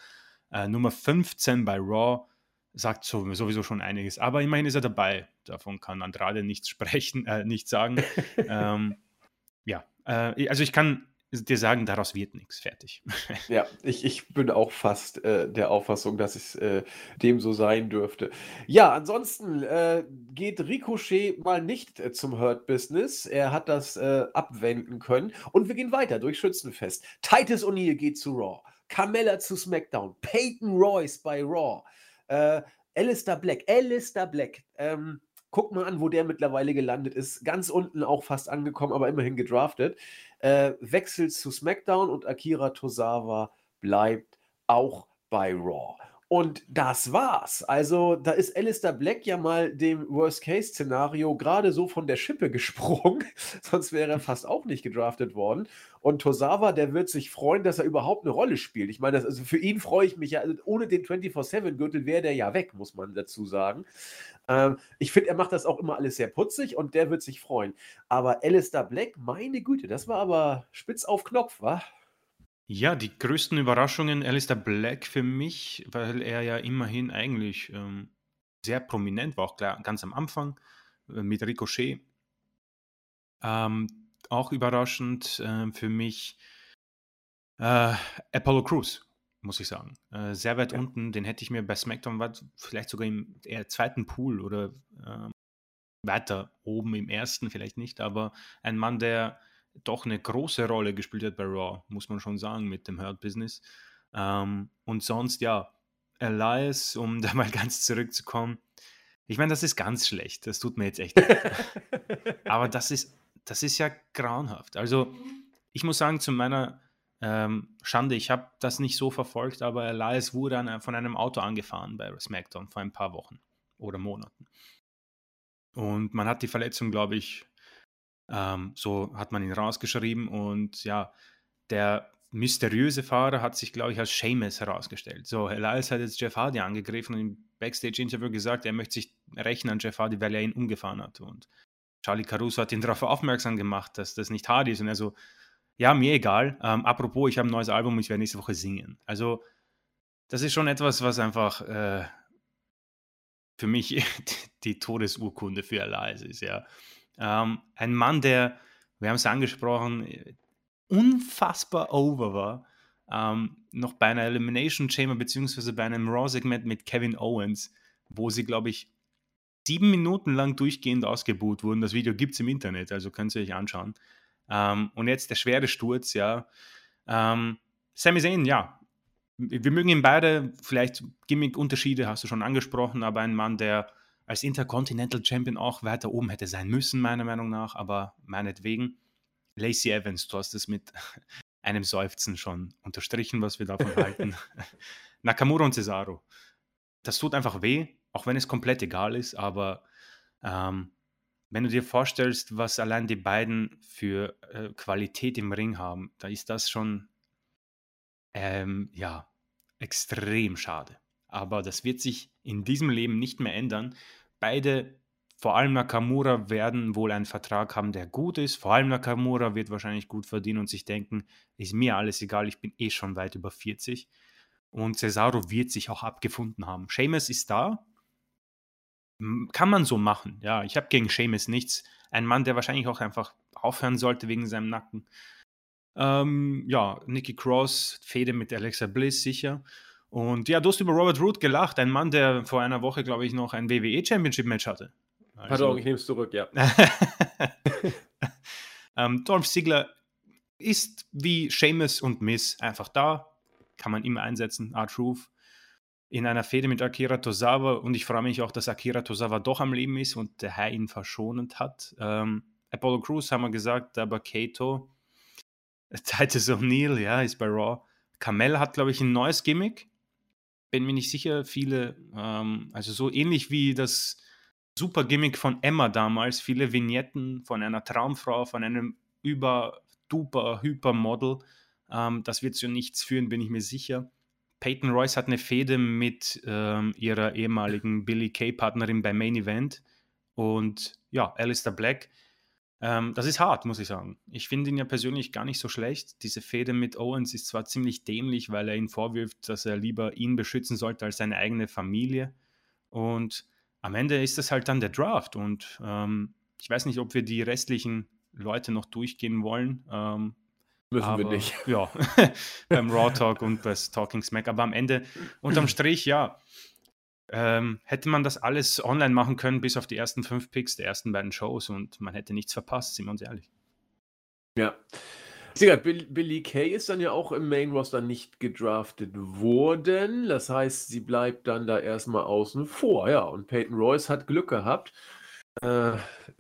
Äh, Nummer 15 bei Raw sagt so, sowieso schon einiges. Aber immerhin ist er dabei. Davon kann Andrade nichts sprechen, äh, nichts sagen. ähm, ja, äh, also ich kann dir sagen, daraus wird nichts. Fertig. Ja, ich, ich bin auch fast äh, der Auffassung, dass es äh, dem so sein dürfte. Ja, ansonsten äh, geht Ricochet mal nicht äh, zum Hurt Business. Er hat das äh, abwenden können. Und wir gehen weiter durch Schützenfest. Titus O'Neill geht zu Raw. Carmella zu SmackDown. Peyton Royce bei Raw. Äh, Alistair Black. Alistair Black. Ähm, guck mal an, wo der mittlerweile gelandet ist. Ganz unten auch fast angekommen, aber immerhin gedraftet. Äh, wechselt zu SmackDown und Akira Tozawa bleibt auch bei Raw. Und das war's. Also, da ist Alistair Black ja mal dem Worst-Case-Szenario gerade so von der Schippe gesprungen. Sonst wäre er fast auch nicht gedraftet worden. Und Tosawa, der wird sich freuen, dass er überhaupt eine Rolle spielt. Ich meine, das, also für ihn freue ich mich ja. Also ohne den 24-7-Gürtel wäre der ja weg, muss man dazu sagen. Ähm, ich finde, er macht das auch immer alles sehr putzig und der wird sich freuen. Aber Alistair Black, meine Güte, das war aber spitz auf Knopf, wa? Ja, die größten Überraschungen Alistair Black für mich, weil er ja immerhin eigentlich ähm, sehr prominent war, auch klar, ganz am Anfang äh, mit Ricochet. Ähm, auch überraschend äh, für mich äh, Apollo Crews, muss ich sagen. Äh, sehr weit Ja. unten, den hätte ich mir bei SmackDown war vielleicht sogar im eher zweiten Pool oder ähm, weiter oben im ersten vielleicht nicht, aber ein Mann, der doch eine große Rolle gespielt hat bei Raw, muss man schon sagen, mit dem Hurt Business. Ähm, und sonst, ja, Elias, um da mal ganz zurückzukommen. Ich meine, das ist ganz schlecht. Das tut mir jetzt echt leid. Aber das ist, das ist ja grauenhaft. Also, ich muss sagen, zu meiner ähm, Schande, ich habe das nicht so verfolgt, aber Elias wurde an, von einem Auto angefahren bei SmackDown vor ein paar Wochen oder Monaten. Und man hat die Verletzung, glaube ich, ähm, so hat man ihn rausgeschrieben. Und ja, der mysteriöse Fahrer hat sich, glaube ich, als Seamus herausgestellt. So, Elias hat jetzt Jeff Hardy angegriffen und im Backstage-Interview gesagt, er möchte sich rächen an Jeff Hardy, weil er ihn umgefahren hat. Und Charlie Caruso hat ihn darauf aufmerksam gemacht, dass das nicht Hardy ist. Und er so, ja, mir egal. Ähm, apropos, ich habe ein neues Album, ich werde nächste Woche singen. Also, das ist schon etwas, was einfach äh, für mich die Todesurkunde für Elias ist, ja. Ähm, ein Mann, der, wir haben es angesprochen, unfassbar over war. Ähm, noch bei einer Elimination Chamber beziehungsweise bei einem Raw-Segment mit Kevin Owens, wo sie, glaube ich, sieben Minuten lang durchgehend ausgebuht wurden. Das Video gibt es im Internet, also könnt ihr euch anschauen. Ähm, und jetzt der schwere Sturz, ja. Ähm, Sami Zayn, ja. Wir mögen ihn beide, vielleicht Gimmick-Unterschiede hast du schon angesprochen, aber ein Mann, der als Intercontinental Champion auch weiter oben hätte sein müssen, meiner Meinung nach, aber meinetwegen. Lacey Evans, du hast es mit einem Seufzen schon unterstrichen, was wir davon halten. Nakamura und Cesaro. Das tut einfach weh, auch wenn es komplett egal ist, aber ähm, wenn du dir vorstellst, was allein die beiden für äh, Qualität im Ring haben, da ist das schon ähm, ja extrem schade. Aber das wird sich in diesem Leben nicht mehr ändern. Beide, vor allem Nakamura, werden wohl einen Vertrag haben, der gut ist. Vor allem Nakamura wird wahrscheinlich gut verdienen und sich denken, ist mir alles egal, ich bin eh schon weit über 40. Und Cesaro wird sich auch abgefunden haben. Seamus ist da. Kann man so machen. Ja, ich habe gegen Seamus nichts. Ein Mann, der wahrscheinlich auch einfach aufhören sollte wegen seinem Nacken. Ähm, ja, Nikki Cross, Fede mit Alexa Bliss sicher. Und ja, du hast über Robert Root gelacht, ein Mann, der vor einer Woche, glaube ich, noch ein WWE Championship Match hatte. Also, Pardon, ich nehme es zurück, ja. ähm, Dolph Ziggler ist wie Seamus und Miss einfach da, kann man immer einsetzen, R-Truth, in einer Fehde mit Akira Tozawa und ich freue mich auch, dass Akira Tozawa doch am Leben ist und der Herr ihn verschonend hat. Ähm, Apollo Crews haben wir gesagt, aber Kato, Titus O'Neill, ja, ist bei Raw. Kamel hat, glaube ich, ein neues Gimmick. Bin mir nicht sicher, viele, ähm, also so ähnlich wie das super Gimmick von Emma damals, viele Vignetten von einer Traumfrau, von einem über duper hyper Model ähm, das wird zu nichts führen, bin ich mir sicher. Peyton Royce hat eine Fehde mit ähm, ihrer ehemaligen Billy Kay-Partnerin beim Main Event. Und ja, Alistair Black. Ähm, das ist hart, muss ich sagen. Ich finde ihn ja persönlich gar nicht so schlecht. Diese Fehde mit Owens ist zwar ziemlich dämlich, weil er ihn vorwirft, dass er lieber ihn beschützen sollte als seine eigene Familie. Und am Ende ist das halt dann der Draft. Und ähm, ich weiß nicht, ob wir die restlichen Leute noch durchgehen wollen. Ähm, Müssen aber, wir nicht. Ja, beim Raw Talk und bei Talking Smack. Aber am Ende, unterm Strich, ja, ähm, hätte man das alles online machen können, bis auf die ersten fünf Picks der ersten beiden Shows und man hätte nichts verpasst, sind wir uns ehrlich. Ja. Sicher, Billy Kay ist dann ja auch im Main Roster nicht gedraftet worden. Das heißt, sie bleibt dann da erstmal außen vor. Ja, und Peyton Royce hat Glück gehabt äh,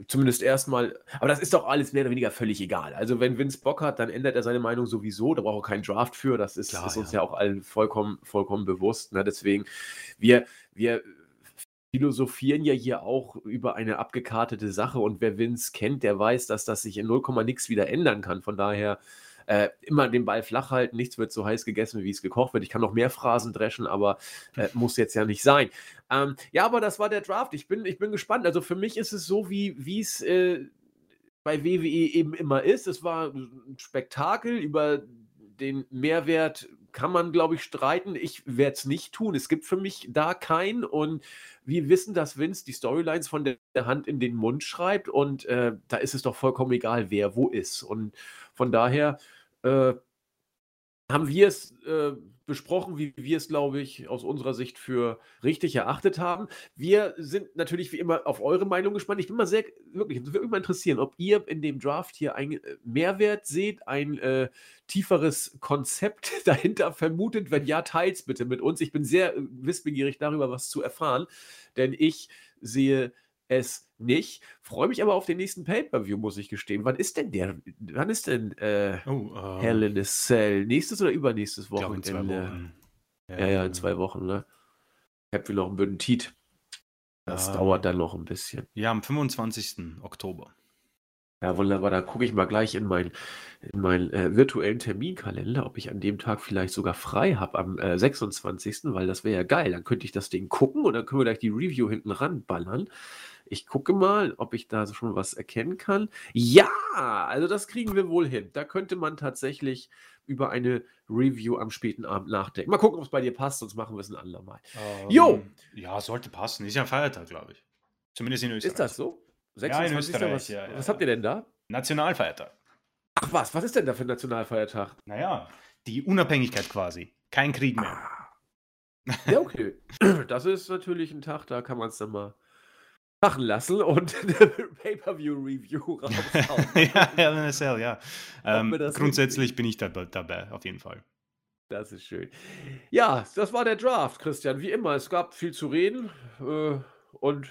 zumindest erstmal, aber das ist doch alles mehr oder weniger völlig egal. Also wenn Vince Bock hat, dann ändert er seine Meinung sowieso, da braucht er keinen Draft für, das ist, Klar, ist uns ja. ja. auch allen vollkommen, vollkommen bewusst. Ne? Deswegen, wir, wir philosophieren ja hier auch über eine abgekartete Sache und wer Vince kennt, der weiß, dass das sich in 0, nix wieder ändern kann. Von daher äh, immer den Ball flach halten, nichts wird so heiß gegessen, wie es gekocht wird. Ich kann noch mehr Phrasen dreschen, aber äh, muss jetzt ja nicht sein. Ähm, ja, aber das war der Draft. Ich bin, ich bin gespannt. Also für mich ist es so, wie es äh, bei WWE eben immer ist. Es war ein Spektakel über den Mehrwert kann man, glaube ich, streiten. Ich werde es nicht tun. Es gibt für mich da keinen. Und wir wissen, dass Vince die Storylines von der Hand in den Mund schreibt. Und äh, da ist es doch vollkommen egal, wer wo ist. Und von daher äh, haben wir es äh, besprochen, wie wir es, glaube ich, aus unserer Sicht für richtig erachtet haben. Wir sind natürlich wie immer auf eure Meinung gespannt. Ich bin mal sehr, wirklich, würde mich mal interessieren, ob ihr in dem Draft hier einen äh, Mehrwert seht, ein äh, tieferes Konzept dahinter vermutet. Wenn ja, teilt es bitte mit uns. Ich bin sehr äh, wissbegierig darüber, was zu erfahren, denn ich sehe es nicht. Freue mich aber auf den nächsten Pay-Per-View, muss ich gestehen. Wann ist denn der? Wann ist denn äh, oh, uh, Hell in a Cell? Nächstes oder übernächstes Wochenende? In zwei Wochen. Ja, ja, ja, in zwei Wochen, ne? Ich habe noch einen Bündentiet. Das ja. dauert dann noch ein bisschen. Ja, am 25. Oktober. Ja, wunderbar. Da gucke ich mal gleich in meinen in mein, äh, virtuellen Terminkalender, ob ich an dem Tag vielleicht sogar frei habe am äh, 26., weil das wäre ja geil. Dann könnte ich das Ding gucken und dann können wir gleich die Review hinten ranballern. Ich gucke mal, ob ich da schon was erkennen kann. Ja, also das kriegen wir wohl hin. Da könnte man tatsächlich über eine Review am späten Abend nachdenken. Mal gucken, ob es bei dir passt, sonst machen wir es ein andermal. Ähm, jo! Ja, sollte passen. Ist ja ein Feiertag, glaube ich. Zumindest in Österreich. Ist das so? 26. Ja, in Österreich. Was, ja, ja, was habt ihr denn da? Nationalfeiertag. Ach was, was ist denn da für ein Nationalfeiertag? Naja, die Unabhängigkeit quasi. Kein Krieg mehr. Ah. Ja, okay. das ist natürlich ein Tag, da kann man es dann mal machen lassen und eine Pay-Per-View-Review raushauen. ja, Hell in a Cell, ja. Ähm, grundsätzlich bin ich dabei, dabei, auf jeden Fall. Das ist schön. Ja, das war der Draft, Christian. Wie immer, es gab viel zu reden äh, und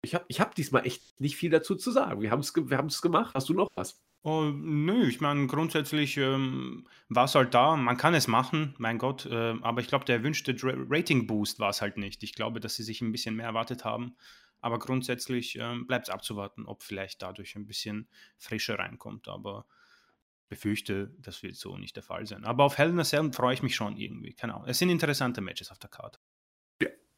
ich habe ich hab diesmal echt nicht viel dazu zu sagen. Wir haben es wir haben's gemacht. Hast du noch was? Oh, nö, ich meine, grundsätzlich ähm, war es halt da. Man kann es machen, mein Gott. Äh, aber ich glaube, der erwünschte Rating-Boost war es halt nicht. Ich glaube, dass sie sich ein bisschen mehr erwartet haben. Aber grundsätzlich ähm, bleibt es abzuwarten, ob vielleicht dadurch ein bisschen Frische reinkommt. Aber befürchte, das wird so nicht der Fall sein. Aber auf Hell in a Cell freue ich mich schon irgendwie. Ahnung. Es sind interessante Matches auf der Karte.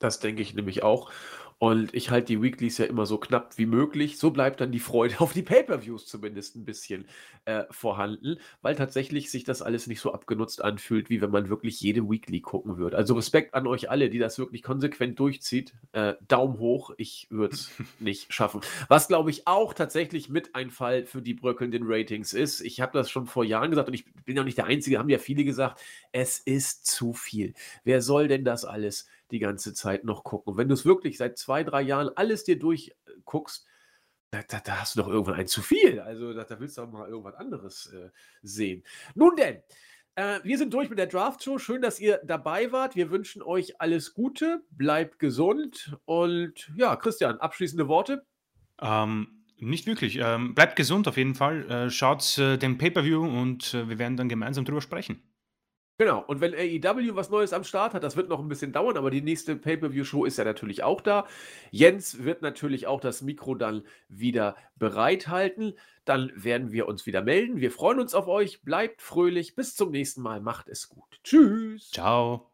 Das denke ich nämlich auch. Und ich halte die Weeklies ja immer so knapp wie möglich. So bleibt dann die Freude auf die Pay-Per-Views zumindest ein bisschen äh, vorhanden, weil tatsächlich sich das alles nicht so abgenutzt anfühlt, wie wenn man wirklich jede Weekly gucken würde. Also Respekt an euch alle, die das wirklich konsequent durchzieht. Äh, Daumen hoch, ich würde es nicht schaffen. Was, glaube ich, auch tatsächlich mit ein Fall für die bröckelnden Ratings ist. Ich habe das schon vor Jahren gesagt und ich bin ja nicht der Einzige, haben ja viele gesagt, es ist zu viel. Wer soll denn das alles die ganze Zeit noch gucken? Und wenn du es wirklich seit zwei, drei Jahren alles dir durchguckst, da, da, da hast du doch irgendwann ein zu viel. Also da, da willst du auch mal irgendwas anderes äh, sehen. Nun denn, äh, wir sind durch mit der Draft-Show. Schön, dass ihr dabei wart. Wir wünschen euch alles Gute, bleibt gesund und ja, Christian, abschließende Worte. Ähm, nicht wirklich. Ähm, bleibt gesund auf jeden Fall. Äh, schaut äh, den Pay-Per-View und äh, wir werden dann gemeinsam drüber sprechen. Genau, und wenn AEW was Neues am Start hat, das wird noch ein bisschen dauern, aber die nächste Pay-Per-View-Show ist ja natürlich auch da. Jens wird natürlich auch das Mikro dann wieder bereithalten. Dann werden wir uns wieder melden. Wir freuen uns auf euch. Bleibt fröhlich. Bis zum nächsten Mal. Macht es gut. Tschüss. Ciao.